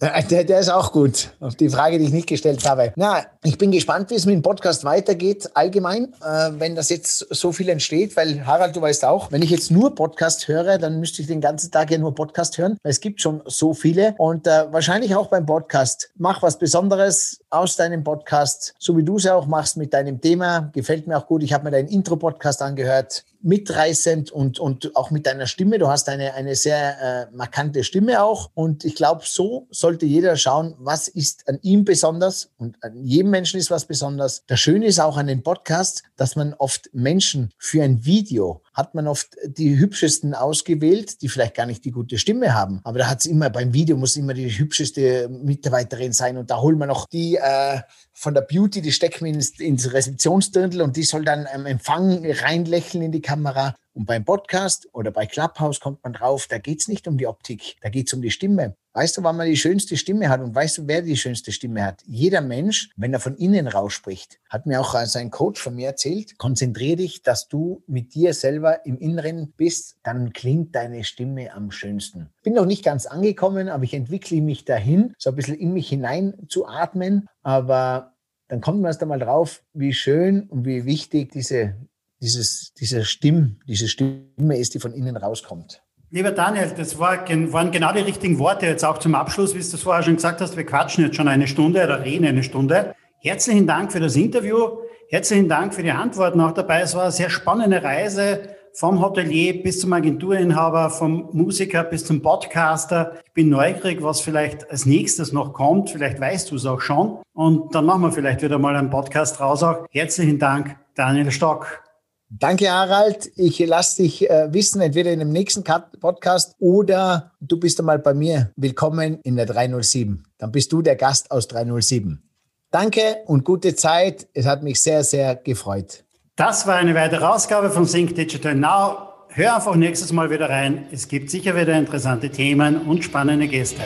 Der, der ist auch gut, auf die Frage, die ich nicht gestellt habe. Na, ich bin gespannt, wie es mit dem Podcast weitergeht, allgemein, äh, wenn das jetzt so viel entsteht, weil Harald, du weißt auch, wenn ich jetzt nur Podcast höre, dann müsste ich den ganzen Tag ja nur Podcast hören, weil es gibt schon so viele und äh, wahrscheinlich auch beim Podcast. Mach was Besonderes aus deinem Podcast, so wie du es auch machst mit deinem Thema. Gefällt mir auch gut. Ich habe mir deinen Intro-Podcast angehört mitreißend und, und auch mit deiner Stimme. Du hast eine, eine sehr äh, markante Stimme auch. Und ich glaube, so sollte jeder schauen, was ist an ihm besonders. Und an jedem Menschen ist was besonders. Das Schöne ist auch an den Podcasts, dass man oft Menschen für ein Video hat man oft die hübschesten ausgewählt, die vielleicht gar nicht die gute Stimme haben. Aber da hat es immer, beim Video muss immer die hübscheste Mitarbeiterin sein. Und da holen wir noch die äh, von der Beauty, die stecken wir ins, ins Rezeptionsdirndl und die soll dann am Empfang reinlächeln in die Kamera. Und beim Podcast oder bei Clubhouse kommt man drauf, da geht's nicht um die Optik, da geht's um die Stimme. Weißt du, wann man die schönste Stimme hat und weißt du, wer die schönste Stimme hat? Jeder Mensch, wenn er von innen raus spricht, hat mir auch sein Coach von mir erzählt, konzentriere dich, dass du mit dir selber im Inneren bist, dann klingt deine Stimme am schönsten. Bin noch nicht ganz angekommen, aber ich entwickle mich dahin, so ein bisschen in mich hinein zu atmen, aber dann kommt man erst einmal drauf, wie schön und wie wichtig diese dieses, dieser Stimm, diese Stimme ist, die von innen rauskommt. Lieber Daniel, das war, waren genau die richtigen Worte jetzt auch zum Abschluss, wie du es vorher schon gesagt hast. Wir quatschen jetzt schon eine Stunde oder reden eine Stunde. Herzlichen Dank für das Interview. Herzlichen Dank für die Antworten auch dabei. Es war eine sehr spannende Reise vom Hotelier bis zum Agenturinhaber, vom Musiker bis zum Podcaster. Ich bin neugierig, was vielleicht als nächstes noch kommt. Vielleicht weißt du es auch schon. Und dann machen wir vielleicht wieder mal einen Podcast raus auch. Herzlichen Dank Daniel Stock. Danke, Harald. Ich lasse dich äh, wissen, entweder in dem nächsten Podcast oder du bist einmal bei mir. Willkommen in der 307. Dann bist du der Gast aus 307. Danke und gute Zeit. Es hat mich sehr, sehr gefreut. Das war eine weitere Ausgabe von Sync Digital Now. Hör einfach nächstes Mal wieder rein. Es gibt sicher wieder interessante Themen und spannende Gäste.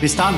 Bis dann.